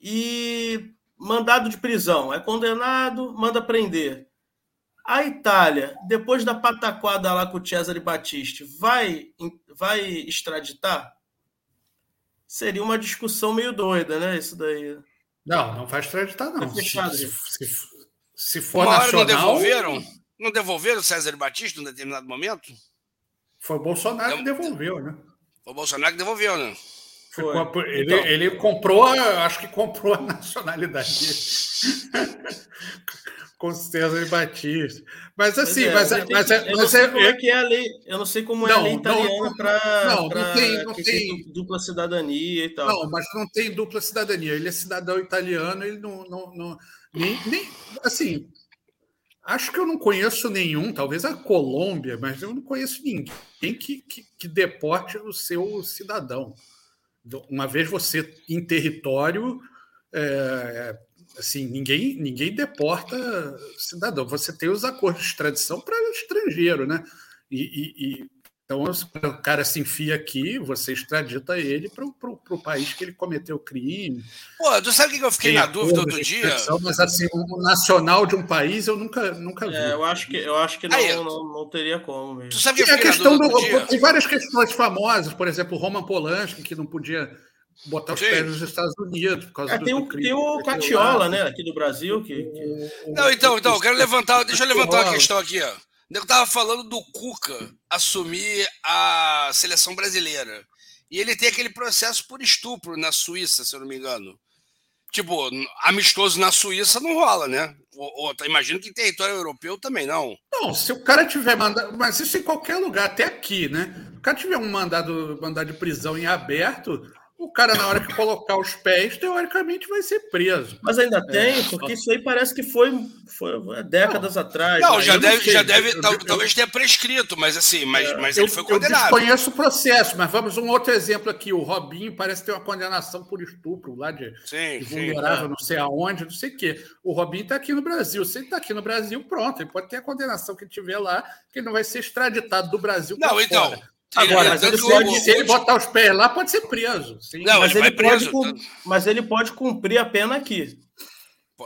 e mandado de prisão, é condenado, manda prender. A Itália, depois da pataquada lá com o Cesare Battisti, vai, vai extraditar? Seria uma discussão meio doida, né? Isso daí. Não, não vai extraditar, não. Tá fechado, se, se, se for Uma nacional... não devolveram? Não devolveram o César Batista em um determinado momento? Foi o Bolsonaro que devolveu, né? Foi o Bolsonaro que devolveu, né? Foi. Ele, então... ele comprou, acho que comprou a nacionalidade com César Batista. Mas assim, mas, é, mas, é, eu mas é, como é que é a lei. Eu não sei como é não, a lei italiana para não, não tem, não tem dupla cidadania e tal. Não, mas não tem dupla cidadania. Ele é cidadão italiano, ele não, não, não nem, nem, assim, acho que eu não conheço nenhum, talvez a Colômbia, mas eu não conheço ninguém que, que, que deporte o seu cidadão. Uma vez você em território, é, assim, ninguém, ninguém deporta cidadão. Você tem os acordos de extradição para estrangeiro, né? E, e, e então, o cara se enfia aqui, você extradita ele para o país que ele cometeu o crime. Pô, tu sabe o que eu fiquei Tem na dúvida outro dia? Mas assim, o nacional de um país eu nunca, nunca vi. É, eu acho que, eu acho que não, Aí, não, não, teria como mesmo. Tu sabe que eu a questão do, Tem várias questões famosas, por exemplo, o Roman Polanski, que não podia botar os Sim. pés nos Estados Unidos por causa é, do, tem, o, crime, tem o Catiola, né, aqui do Brasil. Que, que... Não, então, então, eu quero levantar, deixa eu levantar uma questão aqui, ó. Eu estava falando do Cuca assumir a seleção brasileira. E ele tem aquele processo por estupro na Suíça, se eu não me engano. Tipo, amistoso na Suíça não rola, né? Ou, ou, imagino que em território europeu também não. Não, se o cara tiver mandado. Mas isso em qualquer lugar, até aqui, né? Se o cara tiver um mandado, mandado de prisão em aberto, o cara, na hora que colocar os pés, teoricamente vai ser preso. Mas ainda é. tem, é. porque isso aí parece que foi, foi décadas não. atrás. Não, já deve, já deve eu, eu, talvez tenha prescrito, mas assim, mas, é, mas ele foi condenado. Eu desconheço o processo, mas vamos um outro exemplo aqui. O Robinho parece ter uma condenação por estupro lá de, sim, de vulnerável, sim, não sei aonde, não sei o quê. O Robinho está aqui no Brasil. Se ele está aqui no Brasil, pronto, ele pode ter a condenação que tiver lá, que ele não vai ser extraditado do Brasil. Não, então. Fora. Agora, mas ele pode, se ele botar os pés lá, pode ser preso. Sim. Não, mas ele, ele preso. Pode, mas ele pode cumprir a pena aqui.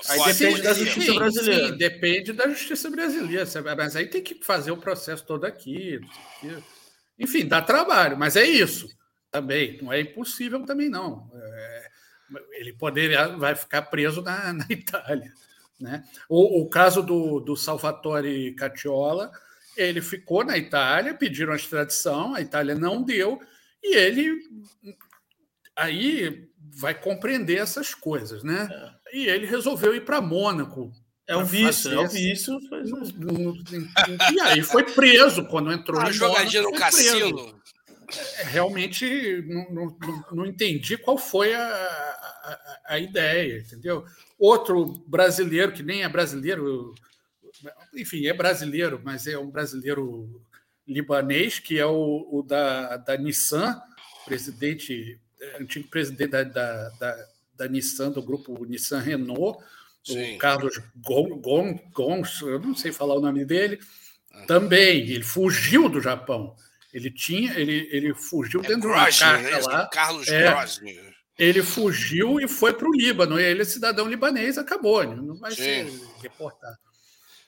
Aí depende da justiça sim, brasileira. Sim, depende da justiça brasileira. Mas aí tem que fazer o processo todo aqui. Enfim, dá trabalho, mas é isso também. Não é impossível também, não. É, ele poderia vai ficar preso na, na Itália. Né? O, o caso do, do Salvatore Cacciola, ele ficou na Itália, pediram a extradição, a Itália não deu, e ele aí vai compreender essas coisas, né? É. E ele resolveu ir para Mônaco. É um vício, é um vício. E aí foi preso quando entrou a jogadinha no cassino. É, realmente não, não, não, entendi qual foi a, a, a, ideia, entendeu? Outro brasileiro, que nem é brasileiro, enfim, é brasileiro, mas é um brasileiro libanês, que é o, o da, da Nissan, presidente, antigo presidente da, da, da, da Nissan, do grupo Nissan Renault, Sim. o Carlos Gons, eu não sei falar o nome dele, ah. também, ele fugiu do Japão. Ele tinha, ele, ele fugiu é dentro Grosny, de uma carta né? lá. Carlos é. Ele fugiu e foi para o Líbano. E ele é cidadão libanês, acabou. Não vai Sim. ser reportado.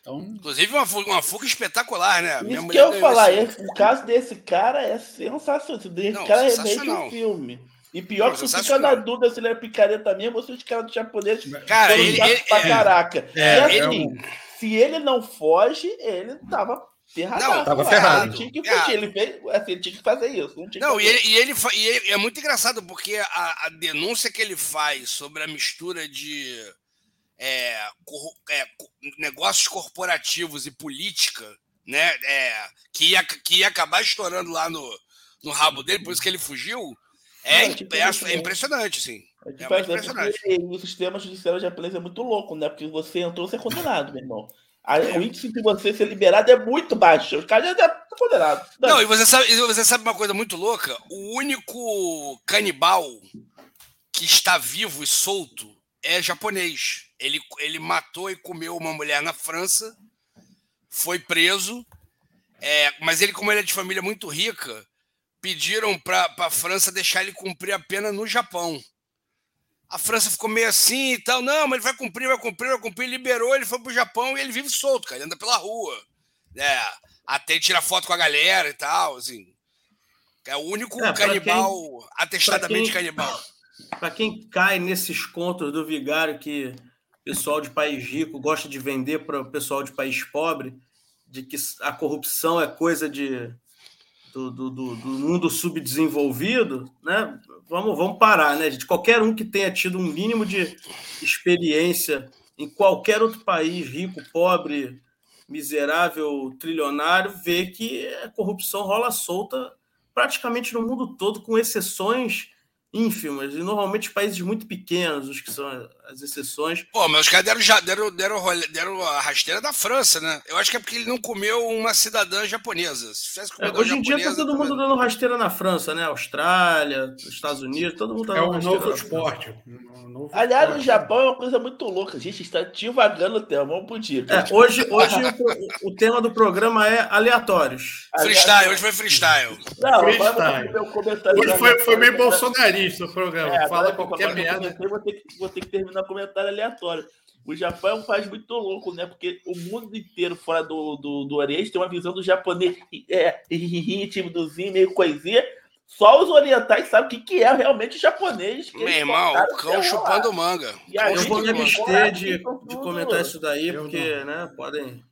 Então... Inclusive, uma fuga, uma fuga espetacular, né? Isso que eu falar, esse, o caso desse cara é sensacional. Esse não, cara remete um filme. E pior não, que você fica na dúvida se ele é picareta mesmo ou se os caras do japonês cara, ele, ele, pra é, caraca. É, e assim, é um... se ele não foge, ele tava ferrado. Não, tava ferrado. Ele tinha que fugir, ele, fez, assim, ele tinha que fazer isso. Não, não e, ele, e, ele, e ele é muito engraçado porque a, a denúncia que ele faz sobre a mistura de é, cor, é, negócios corporativos e política, né, é, que, ia, que ia acabar estourando lá no, no rabo dele, por isso que ele fugiu, é, é, tipo, é, é impressionante, sim. É, tipo, é impressionante. O sistema judiciário japonês é muito louco, né? Porque você entrou, você é condenado, meu irmão. Aí, o índice de você ser liberado é muito baixo. Os caras já estão condenados. Não, não, e você sabe, você sabe uma coisa muito louca? O único canibal que está vivo e solto é japonês. Ele, ele matou e comeu uma mulher na França, foi preso, é, mas ele, como ele é de família muito rica, pediram para a França deixar ele cumprir a pena no Japão. A França ficou meio assim e tal. Não, mas ele vai cumprir, vai cumprir, vai cumprir. Liberou, ele foi para o Japão e ele vive solto, cara. Ele anda pela rua. Né? Até tira foto com a galera e tal, assim. É o único é, canibal, quem, atestadamente quem, canibal. Para quem cai nesses contos do vigário que pessoal de país rico gosta de vender para o pessoal de país pobre, de que a corrupção é coisa de, do, do, do, do mundo subdesenvolvido, né? Vamos, vamos parar, né, gente? Qualquer um que tenha tido um mínimo de experiência em qualquer outro país, rico, pobre, miserável, trilionário, vê que a corrupção rola solta praticamente no mundo todo, com exceções ínfimas, e normalmente países muito pequenos, os que são as exceções. Pô, mas os caras deram, já, deram, deram, deram a rasteira da França, né? Eu acho que é porque ele não comeu uma cidadã japonesa. Se é, hoje em dia tá todo mundo dando rasteira na França, né? Austrália, Estados Unidos, todo mundo tá É um novo esporte. Um novo Aliás, esporte. o Japão é uma coisa muito louca. A gente está divagando o tema, vamos pro dia. É, hoje hoje o, o, tema do programa é aleatórios. Freestyle, hoje foi freestyle. Não, freestyle. Hoje foi, foi meio bolsonarista o programa. É, Fala qualquer merda. Vou ter, que, vou ter que terminar comentário aleatório. O Japão é um país muito louco, né? Porque o mundo inteiro fora do, do, do Oriente tem uma visão do japonês é, tímidozinho, meio coisinha. Só os orientais sabem o que, que é realmente o japonês. Meu irmão, o cão chupando manga. E aí, eu vou me abster de, de comentar isso daí, porque, né, podem...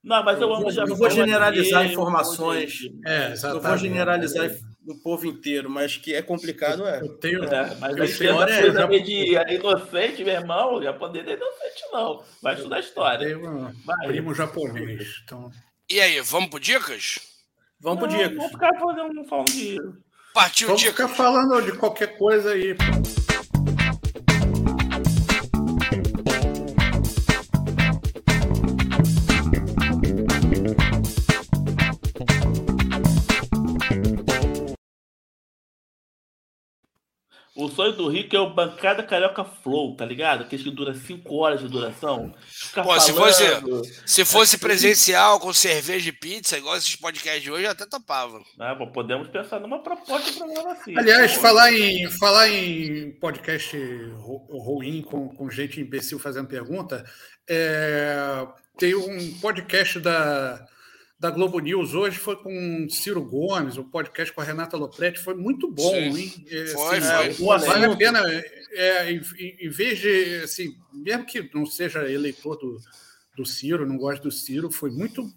Não, mas eu, amo Não vou generalizar informações. É, exatamente. Não vou generalizar informações do povo inteiro, mas que é complicado, é. Eu tenho, é, mas a história é, já... de é inocente, meu irmão, o japonês é inocente, não. Vai estudar história. Eu tenho um primo japonês. Então... E aí, vamos pro dicas? Vamos pro dicas. Vamos ficar fazendo, falando de. Partiu vamos dicas. ficar falando de qualquer coisa aí. O sonho do rico é o Bancada Carioca Flow, tá ligado? Aquele que dura 5 horas de duração. Pô, se fosse, se fosse presencial, com cerveja e pizza, igual esses podcasts de hoje, eu até topava. Ah, pô, podemos pensar numa proposta de programa assim. Aliás, falar em, falar em podcast ruim com, com gente imbecil fazendo pergunta, é, tem um podcast da da Globo News hoje foi com Ciro Gomes, o podcast com a Renata Lopretti, foi muito bom, Sim. hein? É, foi, assim, foi. Vale a pena, é, em, em, vez de, assim, mesmo que não seja eleitor do, do Ciro, não gosto do Ciro, foi muito.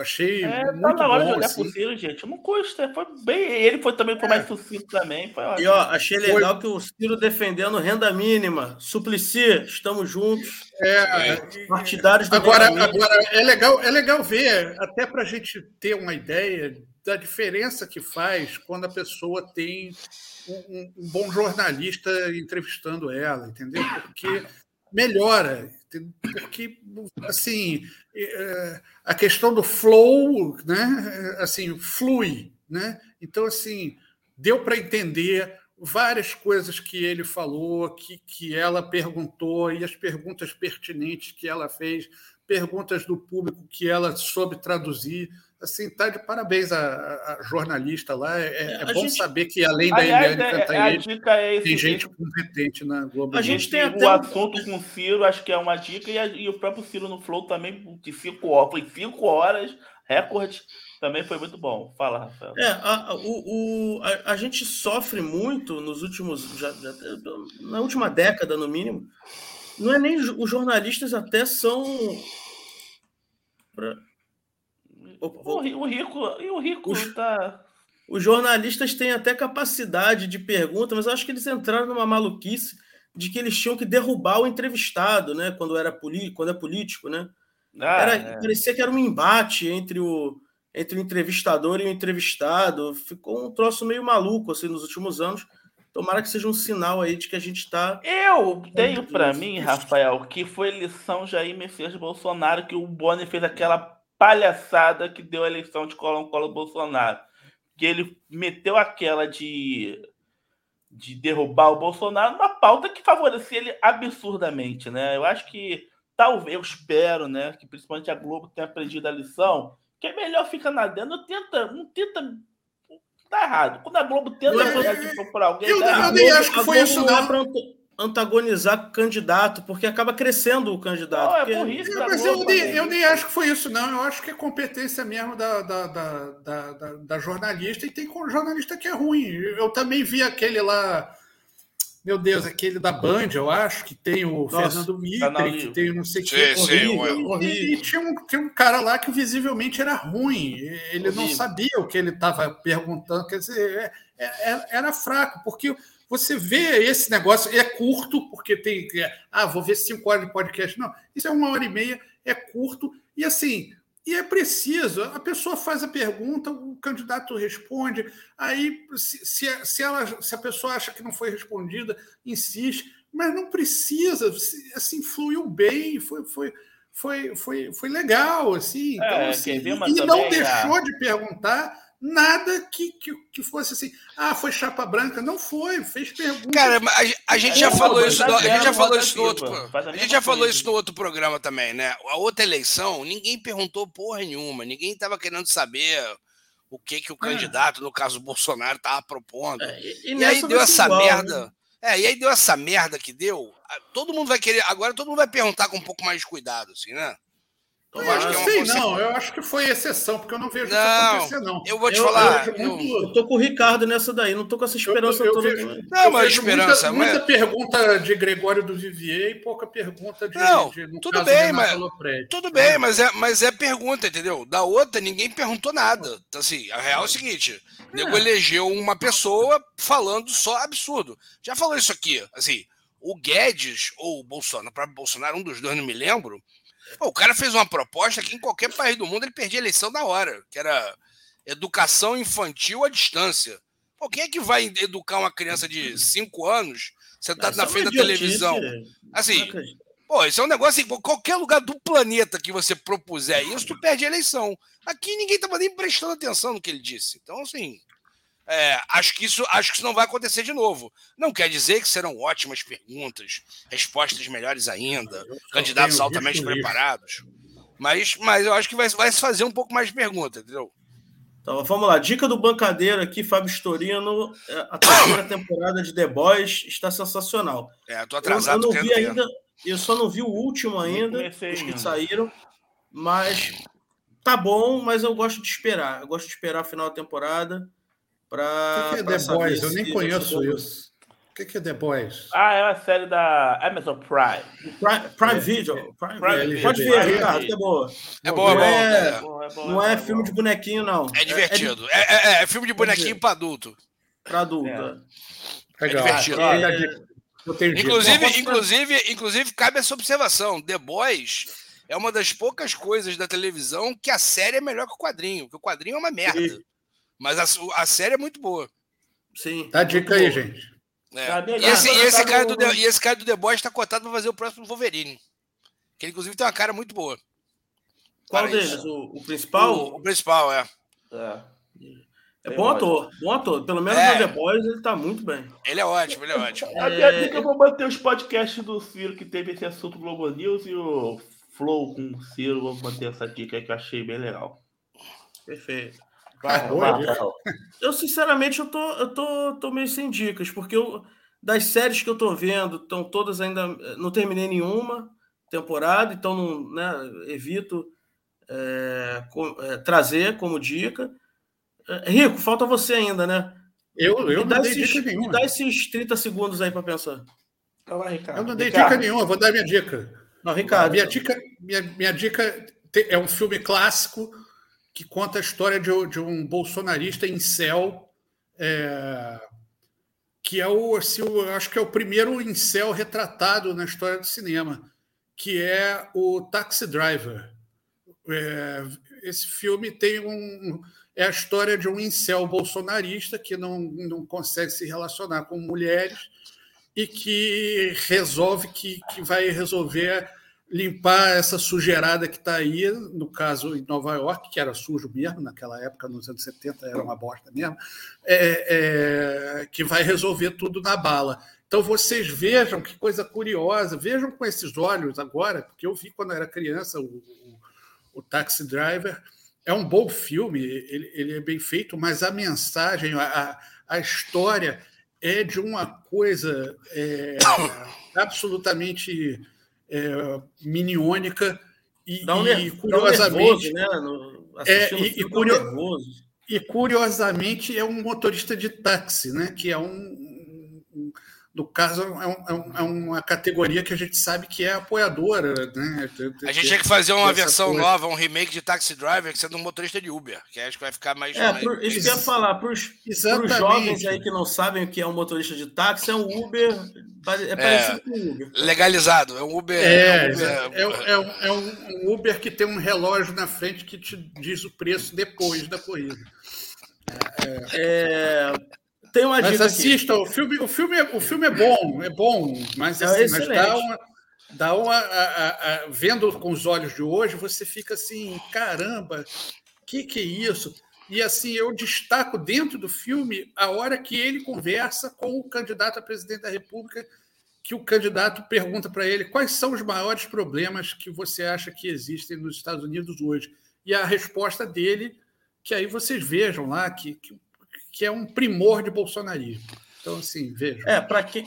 Achei. É, tá muito na hora bom, de olhar assim. pro Ciro, gente. Não custa. Foi bem. Ele foi também foi mais é. sucinto também. Foi e ó, achei legal foi... que o Ciro defendendo renda mínima. Suplicy, estamos juntos. É, partidários agora, agora é legal, é legal ver, até para a gente ter uma ideia da diferença que faz quando a pessoa tem um, um bom jornalista entrevistando ela, entendeu? Porque melhora, porque assim é, a questão do flow, né, assim flui, né? Então assim deu para entender várias coisas que ele falou, que, que ela perguntou e as perguntas pertinentes que ela fez, perguntas do público que ela soube traduzir assim, tá de parabéns a, a jornalista lá. É, é bom gente... saber que além da Eliane é, Cantanhede, é tem gente competente na Globo. A gente tem até o assunto com o Ciro, acho que é uma dica, e, a, e o próprio Ciro no Flow também, de cinco horas, foi cinco horas, recorde. Também foi muito bom. Fala, Rafael. É, a, o, o, a, a gente sofre muito nos últimos. Já, já, na última década, no mínimo. Não é nem. Os jornalistas até são. Pra, Opa, o, o, rico, e o rico os, tá. Os jornalistas têm até capacidade de pergunta, mas acho que eles entraram numa maluquice de que eles tinham que derrubar o entrevistado, né? Quando era quando é político, né? Ah, era, é. Parecia que era um embate entre o, entre o entrevistador e o entrevistado. Ficou um troço meio maluco assim nos últimos anos. Tomara que seja um sinal aí de que a gente está. Eu tenho para mim, Rafael, que foi lição Jair Messias Bolsonaro que o Boni fez aquela palhaçada que deu a eleição de Colo Colo Bolsonaro. Que ele meteu aquela de, de derrubar o Bolsonaro numa pauta que favorecia ele absurdamente, né? Eu acho que, talvez, eu espero, né, que principalmente a Globo tenha aprendido a lição, que é melhor ficar nadando, não tenta, não tenta tá errado. Quando a Globo tenta é, por alguém, eu, eu nem acho que foi isso, não. não antagonizar o candidato, porque acaba crescendo o candidato. Não, é porque... é, mas eu nem, eu nem acho que foi isso, não. Eu acho que é competência mesmo da, da, da, da, da jornalista, e tem jornalista que é ruim. Eu também vi aquele lá, meu Deus, aquele da Band, eu acho, que tem o Nossa, Fernando Mitre, que tem não sei o que. Sim, e, e tinha, um, tinha um cara lá que visivelmente era ruim. Ele horrível. não sabia o que ele estava perguntando. Quer dizer, é, é, era fraco, porque você vê esse negócio, é curto, porque tem. É, ah, vou ver cinco horas de podcast. Não, isso é uma hora e meia, é curto, e assim, e é preciso. A pessoa faz a pergunta, o candidato responde, aí, se, se, se, ela, se a pessoa acha que não foi respondida, insiste, mas não precisa, assim, fluiu bem, foi. foi foi, foi, foi legal, assim. Então, é, assim e não deixou a... de perguntar nada que, que, que, fosse assim, ah, foi chapa branca. Não foi, fez pergunta. Cara, a, a gente já falou isso, no, a gente já falou isso no outro, a gente já falou isso no outro programa também, né? A outra eleição, ninguém perguntou porra nenhuma, ninguém estava querendo saber o que que o é. candidato, no caso o Bolsonaro, estava propondo. É, e, e, aí deu essa igual, merda. Né? É, e aí deu essa merda que deu. Todo mundo vai querer, agora todo mundo vai perguntar com um pouco mais de cuidado, assim, né? Eu é, acho que é sei, não, eu acho que foi exceção, porque eu não vejo não, isso acontecer, não. Eu vou te eu, falar. Eu, eu, eu, tô com o Ricardo nessa daí, não tô com essa esperança eu, toda. Vejo, não, mas esperança. Muita, muita pergunta de Gregório do Vivier e pouca pergunta de. Não, de, tudo bem, mas. Tudo bem, é. mas é, mas é pergunta, entendeu? Da outra, ninguém perguntou nada. Então, assim, a real é o seguinte: o nego é. elegeu uma pessoa falando só absurdo. Já falou isso aqui, assim. O Guedes ou o Bolsonaro, o próprio Bolsonaro, um dos dois, não me lembro, Pô, o cara fez uma proposta que em qualquer país do mundo ele perdia a eleição na hora, que era educação infantil à distância. Pô, quem é que vai educar uma criança de 5 anos sentado na é frente da televisão? Assim, pô, isso é um negócio assim, qualquer lugar do planeta que você propuser isso, tu perde a eleição. Aqui ninguém tava nem prestando atenção no que ele disse. Então, assim, É, acho, que isso, acho que isso não vai acontecer de novo. Não quer dizer que serão ótimas perguntas, respostas melhores ainda, candidatos altamente preparados. Mas, mas eu acho que vai, vai se fazer um pouco mais de pergunta, entendeu? Então, vamos lá. Dica do bancadeiro aqui, Fábio Storino. É, a terceira temporada de The Boys está sensacional. É, tô atrasado. Eu, eu não vi ainda, eu só não vi o último ainda, os que saíram. Mas tá bom, mas eu gosto de esperar. Eu gosto de esperar a final da temporada para. O que, que é The Boys? Eu nem conheço isso. O que, que é The Boys? Ah, é uma série da Amazon Prime. Prime, Prime é, Video. Prime, Prime Pode ver, Ricardo, que é boa. É boa, não é, é, não é filme de bonequinho, não. É divertido. É, é, é filme de bonequinho para adulto. Para adulto. É, Legal. divertido. Inclusive, inclusive, inclusive, cabe essa observação. The Boys é uma das poucas coisas da televisão que a série é melhor que o quadrinho, porque o quadrinho é uma merda. Mas a, a série é muito boa. Sim. Dá dica aí, gente. É. E, esse, e, esse cara do The, e esse cara do The Boys está cotado para fazer o próximo Wolverine. Que ele, inclusive, tem uma cara muito boa. Qual deles? O, o, principal? O, o principal, é. É, é bom ator, bom ator. Pelo menos é. no The Boys ele tá muito bem. Ele é ótimo, ele é ótimo. É... A minha dica eu vou manter os podcasts do Ciro que teve esse assunto Globo News e o Flow com o Ciro. Vou manter essa dica que eu achei bem legal. Perfeito. Vai, vai, eu, sinceramente, eu tô, eu tô, tô meio sem dicas, porque eu, das séries que eu tô vendo, estão todas ainda. Não terminei nenhuma temporada, então não, né, evito é, com, é, trazer como dica. Rico, falta você ainda, né? Eu, eu não dei esses, dica nenhuma. Me dá esses 30 segundos aí para pensar. Então vai, Ricardo. Eu não dei Ricardo. dica nenhuma, vou dar minha dica. Não, Ricardo. Minha dica, minha, minha dica é um filme clássico que conta a história de, de um bolsonarista em céu, é, que é o, assim, eu acho que é o primeiro incel retratado na história do cinema, que é o Taxi Driver. É, esse filme tem um é a história de um incel bolsonarista que não, não consegue se relacionar com mulheres e que resolve que, que vai resolver limpar essa sujeirada que está aí, no caso em Nova York, que era sujo mesmo, naquela época, nos anos 70, era uma bosta mesmo, é, é, que vai resolver tudo na bala. Então vocês vejam que coisa curiosa, vejam com esses olhos agora, porque eu vi quando era criança o, o, o Taxi Driver. É um bom filme, ele, ele, é bem feito, mas a mensagem, a, a história é de uma coisa é, absolutamente é, miniônica e, dá um e curiosamente. Nervoso, né? No, é, e, e, curio, e, curiosamente é um motorista de táxi, né? que é um, um no caso, é, um, é, uma categoria que a gente sabe que é apoiadora. Né? A gente tinha que fazer uma versão coisa. nova, um remake de Taxi Driver, que sendo um motorista de Uber, que acho que vai ficar mais. É, por, isso que eu ia falar, para os jovens aí que não sabem o que é um motorista de táxi, é um Uber. É parecido é, com um Uber. Legalizado, é um Uber. É, é, um Uber, é, é, um, é um Uber que tem um relógio na frente que te diz o preço depois da corrida. É, tem uma mas assista, aqui. o filme, o filme, é, o filme é bom, é bom, mas, é assim, mas dá uma, dá uma a, a, vendo com os olhos de hoje, você fica assim, caramba, que que é isso? E assim, eu destaco dentro do filme a hora que ele conversa com o candidato a presidente da República, que o candidato pergunta para ele quais são os maiores problemas que você acha que existem nos Estados Unidos hoje. E a resposta dele, que aí vocês vejam lá, que, que que é um primor de bolsonarismo. Então, assim, veja. É, para quem,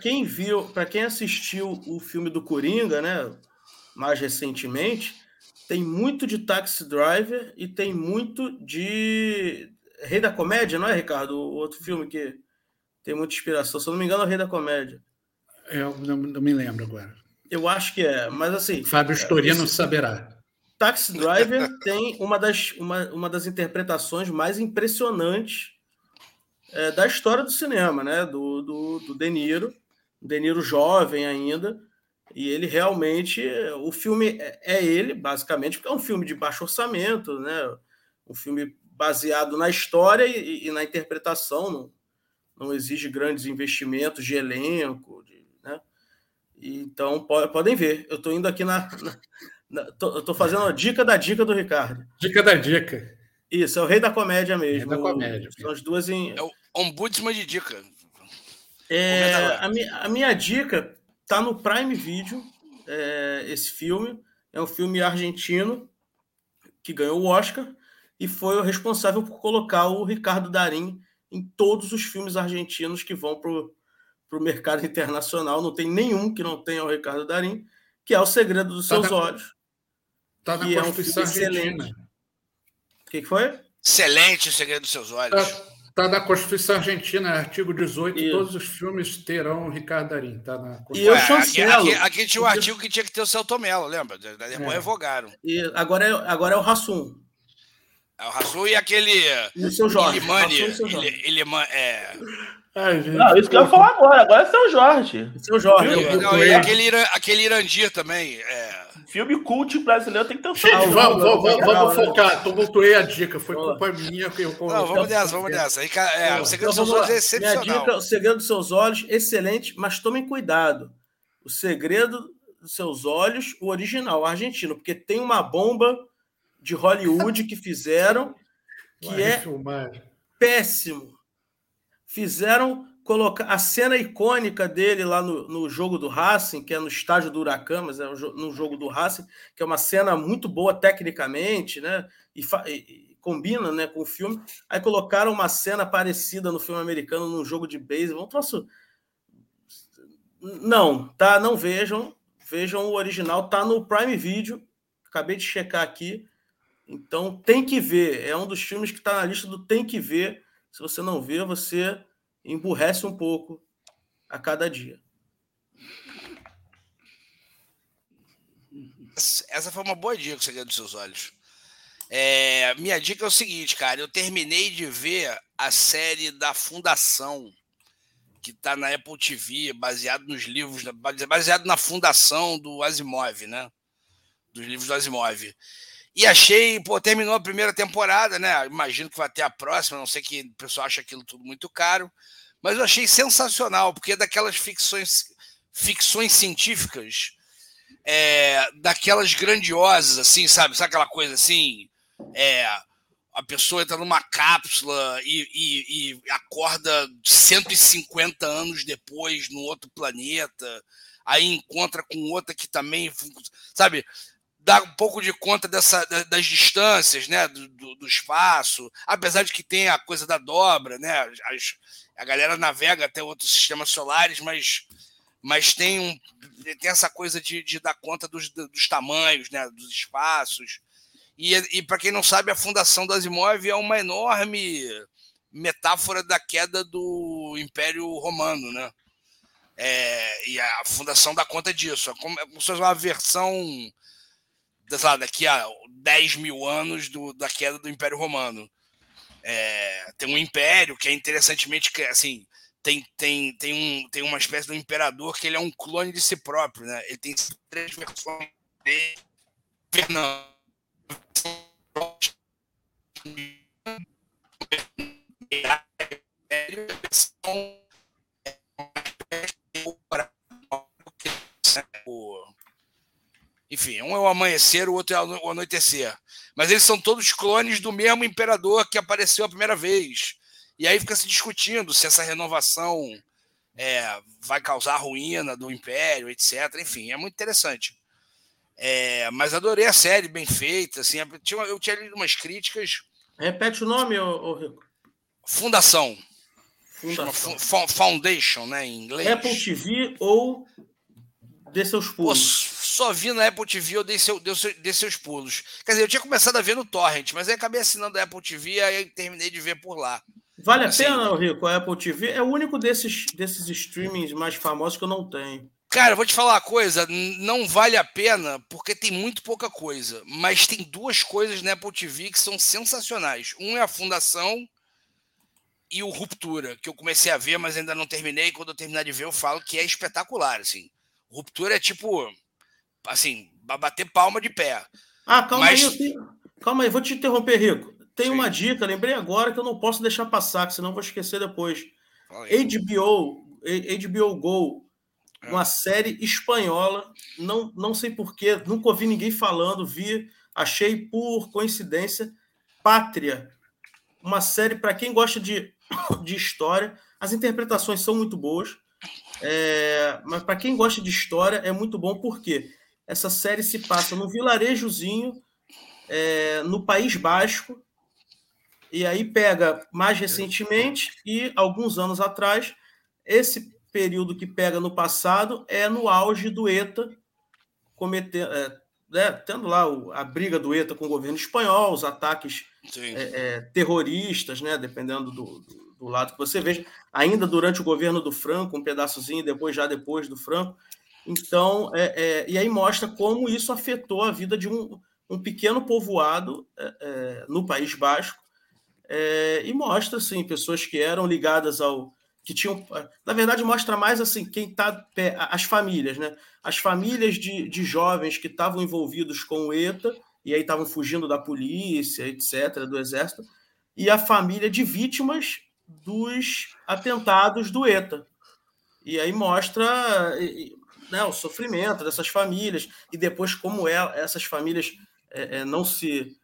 quem viu, para quem assistiu o filme do Coringa, né, mais recentemente, tem muito de Taxi Driver e tem muito de Rei da Comédia, não é, Ricardo? O outro filme que tem muita inspiração. Se eu não me engano, é o Rei da Comédia. Eu não, não me lembro agora. Eu acho que é, mas assim. Fábio Storino é, saberá. Taxi Driver tem uma das, uma, uma das interpretações mais impressionantes é, da história do cinema, né? Do, do, do De Niro, De Niro jovem ainda, e ele realmente, o filme é, é ele, basicamente, porque é um filme de baixo orçamento, né? Um filme baseado na história e, e na interpretação, não, não exige grandes investimentos de elenco, de, né? Então, podem ver, eu estou indo aqui na, na, na tô, eu tô fazendo a dica da dica do Ricardo. Dica da dica. Isso, é o Rei da Comédia mesmo. Rei da Comédia. São as duas em. É o Ombudsman de dica. É, a, minha, a minha dica tá no Prime Video, é, esse filme. É um filme argentino que ganhou o Oscar e foi o responsável por colocar o Ricardo Darim em todos os filmes argentinos que vão para o mercado internacional. Não tem nenhum que não tenha o Ricardo Darim, que é O Segredo dos tá Seus na, Olhos. Está na Constituição é um Argentina. O que, que, foi? Excelente O Segredo dos Seus Olhos. Está tá na Constituição Argentina, artigo 18, e... todos os filmes terão o Ricardo Darim. Tá na e eu chancelo. Aqui, aqui, aqui tinha um artigo que tinha que ter o Celto Mello, lembra? Depois é. revogaram. E agora é, agora é o Rassum. É o Rassum e aquele. E o seu Jorge. Ilimani, ele, ele, é... Ai, não, isso que eu ia falar agora. Agora é seu Jorge. Seu Jorge. Não, e aquele, aquele Irandir também. É... Filme cult brasileiro tem que ter um Gente, vamos, vamos, vamos, vamos focar. Tumultuei a dica. Foi culpa minha que eu Não, vamos nessa, vamos nessa. É, o Segredo então, dos Seus Olhos é excepcional. Minha dica, o Segredo dos Seus Olhos, excelente, mas tomem cuidado. O Segredo dos Seus Olhos, o original, o argentino, porque tem uma bomba de Hollywood que fizeram que é péssimo. Fizeram colocar a cena icônica dele lá no, no jogo do Racing, que é no estádio do Huracan, mas é no jogo do Racing, que é uma cena muito boa tecnicamente, né? E, e, combina né, com o filme. Aí colocaram uma cena parecida no filme americano, num jogo de beisebol. Um troço. Não, tá? Não vejam. Vejam o original, tá no Prime Video. Acabei de checar aqui. Então tem que ver. É um dos filmes que está na lista do tem que ver. Se você não vê, você emburrece um pouco a cada dia. Essa foi uma boa dica, Segredo dos Seus Olhos. É, minha dica é o seguinte, cara. Eu terminei de ver a série da Fundação, que está na Apple TV, baseado nos livros, baseado na Fundação do Asimov, né? Dos livros do Asimov. E achei, pô, terminou a primeira temporada, né? Imagino que vai ter a próxima, não sei que o pessoal acha aquilo tudo muito caro, mas eu achei sensacional, porque é daquelas ficções, ficções científicas, é, daquelas grandiosas, assim, sabe? Sabe aquela coisa assim? É, a pessoa entra numa cápsula e, e, e acorda 150 anos depois no outro planeta, aí encontra com outra que também, sabe? Dá um pouco de conta dessa, das distâncias, né, do, do, do, espaço, apesar de que tem a coisa da dobra, né, as, a galera navega até outros sistemas solares, mas, mas tem, um, tem essa coisa de, de dar conta dos, dos tamanhos, né, dos espaços. E, e para quem não sabe, a fundação do Asimov é uma enorme metáfora da queda do Império Romano, né? É, e a fundação dá conta disso. É como, é como se fosse uma versão lá, daqui a 10 mil anos do, da queda do Império Romano. É, tem um império que é interessantemente assim tem, tem, tem, um, tem uma espécie de um imperador que ele é um clone de si próprio, né? Ele tem três versões de Fernando. Enfim, um é o amanhecer, o outro é o anoitecer. Mas eles são todos clones do mesmo imperador que apareceu a primeira vez. E aí fica se discutindo se essa renovação é, vai causar ruína do império, etc. Enfim, é muito interessante. É, mas adorei a série, bem feita. Assim, eu tinha, eu tinha lido umas críticas. Repete o nome, ô, Rico. Fundação. Fundação. Foundation, né, em inglês. Apple TV ou dê seus pulos. Só vi na Apple TV, eu dei, seu, dei, dei seus pulos. Quer dizer, eu tinha começado a ver no Torrent, mas aí acabei assinando a Apple TV, aí terminei de ver por lá. Vale assim, a pena, Rico, a Apple TV? É o único desses, desses streamings mais famosos que eu não tenho. Cara, vou te falar uma coisa, não vale a pena porque tem muito pouca coisa, mas tem duas coisas na Apple TV que são sensacionais. Um é a Fundação e o Ruptura, que eu comecei a ver, mas ainda não terminei. Quando eu terminar de ver, eu falo que é espetacular, assim. Ruptura é tipo, assim, bater palma de pé. Ah, calma Mas... aí, tenho... calma aí, vou te interromper, Rico. Tem Sim. uma dica, lembrei agora que eu não posso deixar passar, que senão vou esquecer depois. HBO, HBO Go, é. uma série espanhola, não, não sei porquê, nunca ouvi ninguém falando, vi, achei por coincidência Pátria, uma série para quem gosta de, de história. As interpretações são muito boas, é, mas para quem gosta de história é muito bom porque essa série se passa no vilarejozinho, é, no País Basco, e aí pega mais recentemente e alguns anos atrás, esse período que pega no passado é no auge do ETA, cometendo, é, né, tendo lá a briga do ETA com o governo espanhol, os ataques é, é, terroristas, né, dependendo do, do, do, lado que você veja, ainda durante o governo do Franco, um pedaçozinho, depois já depois do Franco. Então, é, é, e aí mostra como isso afetou a vida de um, um pequeno povoado é, no País Basco, e mostra assim pessoas que eram ligadas ao que tinham. Na verdade, mostra mais assim quem está. As famílias, né? As famílias de, de jovens que estavam envolvidos com o ETA e aí estavam fugindo da polícia, etc., do exército, e a família de vítimas dos atentados do ETA. E aí mostra né, o sofrimento dessas famílias e depois como é, essas famílias é, é, não se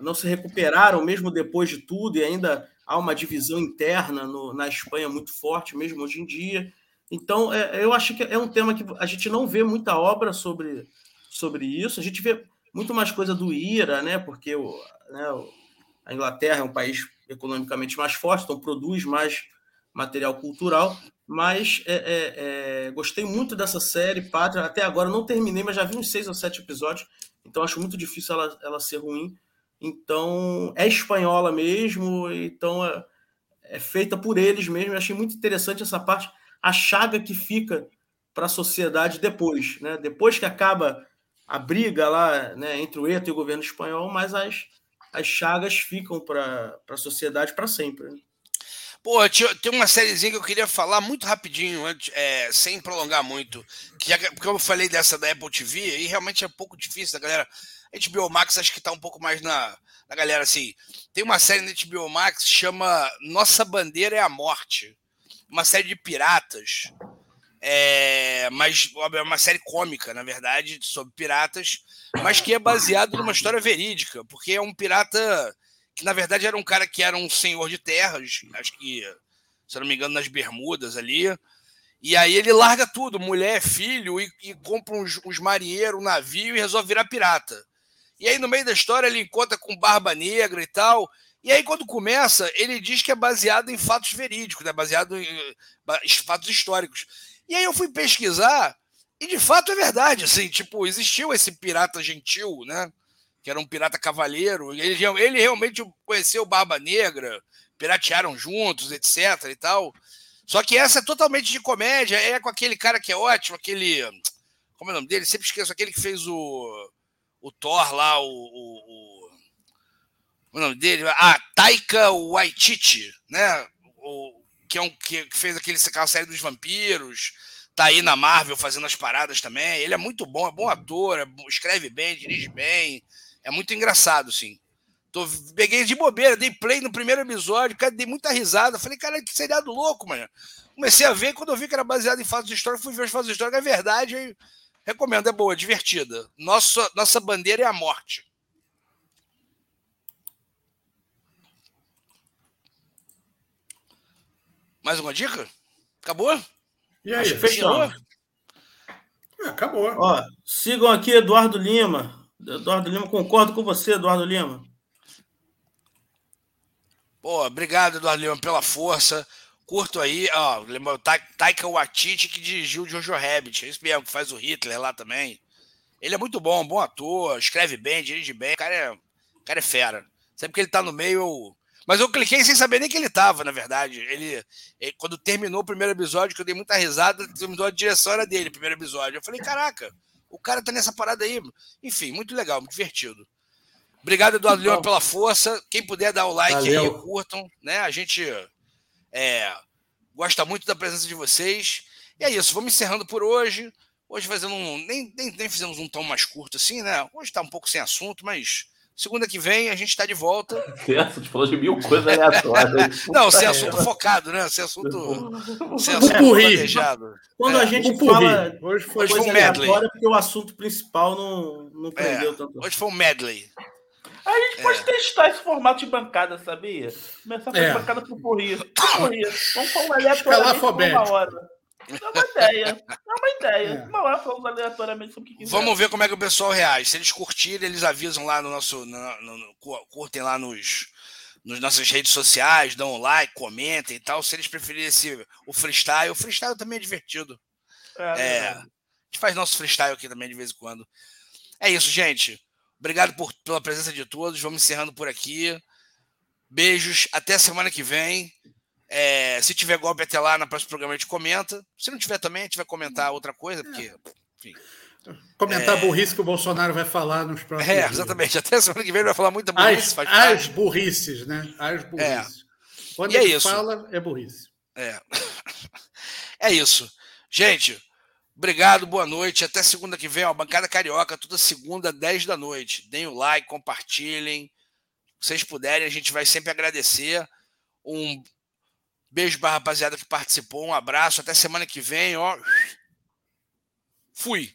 não se recuperaram mesmo depois de tudo e ainda há uma divisão interna no, na Espanha muito forte, mesmo hoje em dia. Então, é, eu acho que é um tema que a gente não vê muita obra sobre, sobre isso. A gente vê muito mais coisa do IRA, né? Porque o, né, a Inglaterra é um país economicamente mais forte, então produz mais material cultural. Mas é, é, é, gostei muito dessa série, Pátria. Até agora não terminei, mas já vi uns seis ou sete episódios, então acho muito difícil ela, ela ser ruim. Então, é espanhola mesmo, então é, é feita por eles mesmo. Eu achei muito interessante essa parte, a chaga que fica para a sociedade depois, né? Depois que acaba a briga lá né, entre o ETA e o governo espanhol, mas as, as chagas ficam para a sociedade para sempre. Né? Pô, tem uma sériezinha que eu queria falar muito rapidinho, antes, é, sem prolongar muito. Que porque eu falei dessa da Apple TV, e realmente é um pouco difícil, a galera. HBO Max acho que tá um pouco mais na, na galera assim. Tem uma série na HBO Max que chama Nossa Bandeira é a Morte. Uma série de piratas. É, mas é uma série cômica, na verdade, sobre piratas, mas que é baseado numa história verídica, porque é um pirata que, na verdade, era um cara que era um senhor de terras, acho que, se não me engano, nas Bermudas ali. E aí ele larga tudo, mulher, filho, e, e compra uns, uns marinheiros, um navio e resolve virar pirata. E aí, no meio da história, ele encontra com Barba Negra e tal. E aí, quando começa, ele diz que é baseado em fatos verídicos, né? baseado em, em fatos históricos. E aí eu fui pesquisar, e de fato é verdade, assim, tipo, existiu esse pirata gentil, né? Que era um pirata cavaleiro. Ele, ele realmente conheceu Barba Negra, piratearam juntos, etc. e tal. Só que essa é totalmente de comédia, é com aquele cara que é ótimo, aquele. Como é o nome dele? Sempre esqueço, aquele que fez o o Thor lá, o, o, o, o nome dele, ah, Taika Waititi, né? O, que é um que fez aquele aquela série dos vampiros, tá aí na Marvel fazendo as paradas também. Ele é muito bom, é bom ator, é, escreve bem, dirige bem, é muito engraçado, sim. Tô, peguei de bobeira, dei play no primeiro episódio, cara, dei muita risada. Falei, cara, que seriado louco, mano. Comecei a ver, quando eu vi que era baseado em fatos de história, fui ver os fatos de história, é verdade. Aí Recomendo, é boa, divertida. Nossa, nossa bandeira é a morte. Mais uma dica? Acabou? E aí, fechou? É, acabou. Ó, sigam aqui Eduardo Lima. Eduardo Lima, concordo com você, Eduardo Lima. Pô, obrigado, Eduardo Lima, pela força. Curto aí, ó, lembra o Taika Waititi que dirigiu Jojo Rabbit, é isso mesmo, que faz o Hitler lá também. Ele é muito bom, bom ator, escreve bem, dirige bem, o cara é, o cara é fera. Sempre que ele tá no meio, eu... Mas eu cliquei sem saber nem que ele tava, na verdade. Ele, ele, quando terminou o primeiro episódio, que eu dei muita risada, terminou a direção era dele, primeiro episódio. Eu falei, caraca, o cara tá nessa parada aí. Enfim, muito legal, muito divertido. Obrigado, Eduardo Leão, pela força. Quem puder dar o like Valeu. aí, curtam, né? A gente é, gosta muito da presença de vocês. E é isso, vamos encerrando por hoje. Hoje fazendo um. Nem, nem, nem fizemos um tom mais curto assim, né? Hoje está um pouco sem assunto, mas segunda que vem a gente está de volta. Certo, te falou de mil coisas aleatórias. Não, sem assunto focado, né? Sem assunto. Sem assunto planejado. Quando é. a gente fala. Hoje foi, hoje foi um medley. Porque o assunto principal não, não prendeu é, tanto. Hoje foi um medley. É, A gente pode é. testar esse formato de bancada, sabia? Começar a fazer é. bancada por corrida. Vamos falar aleatoriamente uma hora. É uma ideia. É uma ideia. É. Uma hora falamos aleatoriamente sobre o que quiser. Vamos ver como é que o pessoal reage. Se eles curtirem, eles avisam lá no nosso. No, no, no, curtem lá nos, nas nossas redes sociais, dão um like, comentem e tal. Se eles preferirem esse, o freestyle, o freestyle também é divertido. É, é, a gente faz nosso freestyle aqui também de vez em quando. É isso, gente. Obrigado por, pela presença de todos. Vamos encerrando por aqui. Beijos. Até semana que vem. É, se tiver golpe até lá, no próximo programa a gente comenta. Se não tiver também, a gente vai comentar outra coisa, porque, enfim. Comentar é... burrice que o Bolsonaro vai falar nos próximos É, exatamente. Dias. Até semana que vem ele vai falar muita burrice. As, as burrices, né? As burrices. É. Quando e é ele é isso. fala, é burrice. É. é isso. Gente, obrigado, boa noite. Até segunda que vem, ó, Bancada Carioca, toda segunda, 10 da noite. Deem o like, compartilhem. Se vocês puderem, a gente vai sempre agradecer. Um beijo para a rapaziada que participou. Um abraço. Até semana que vem, ó. Fui.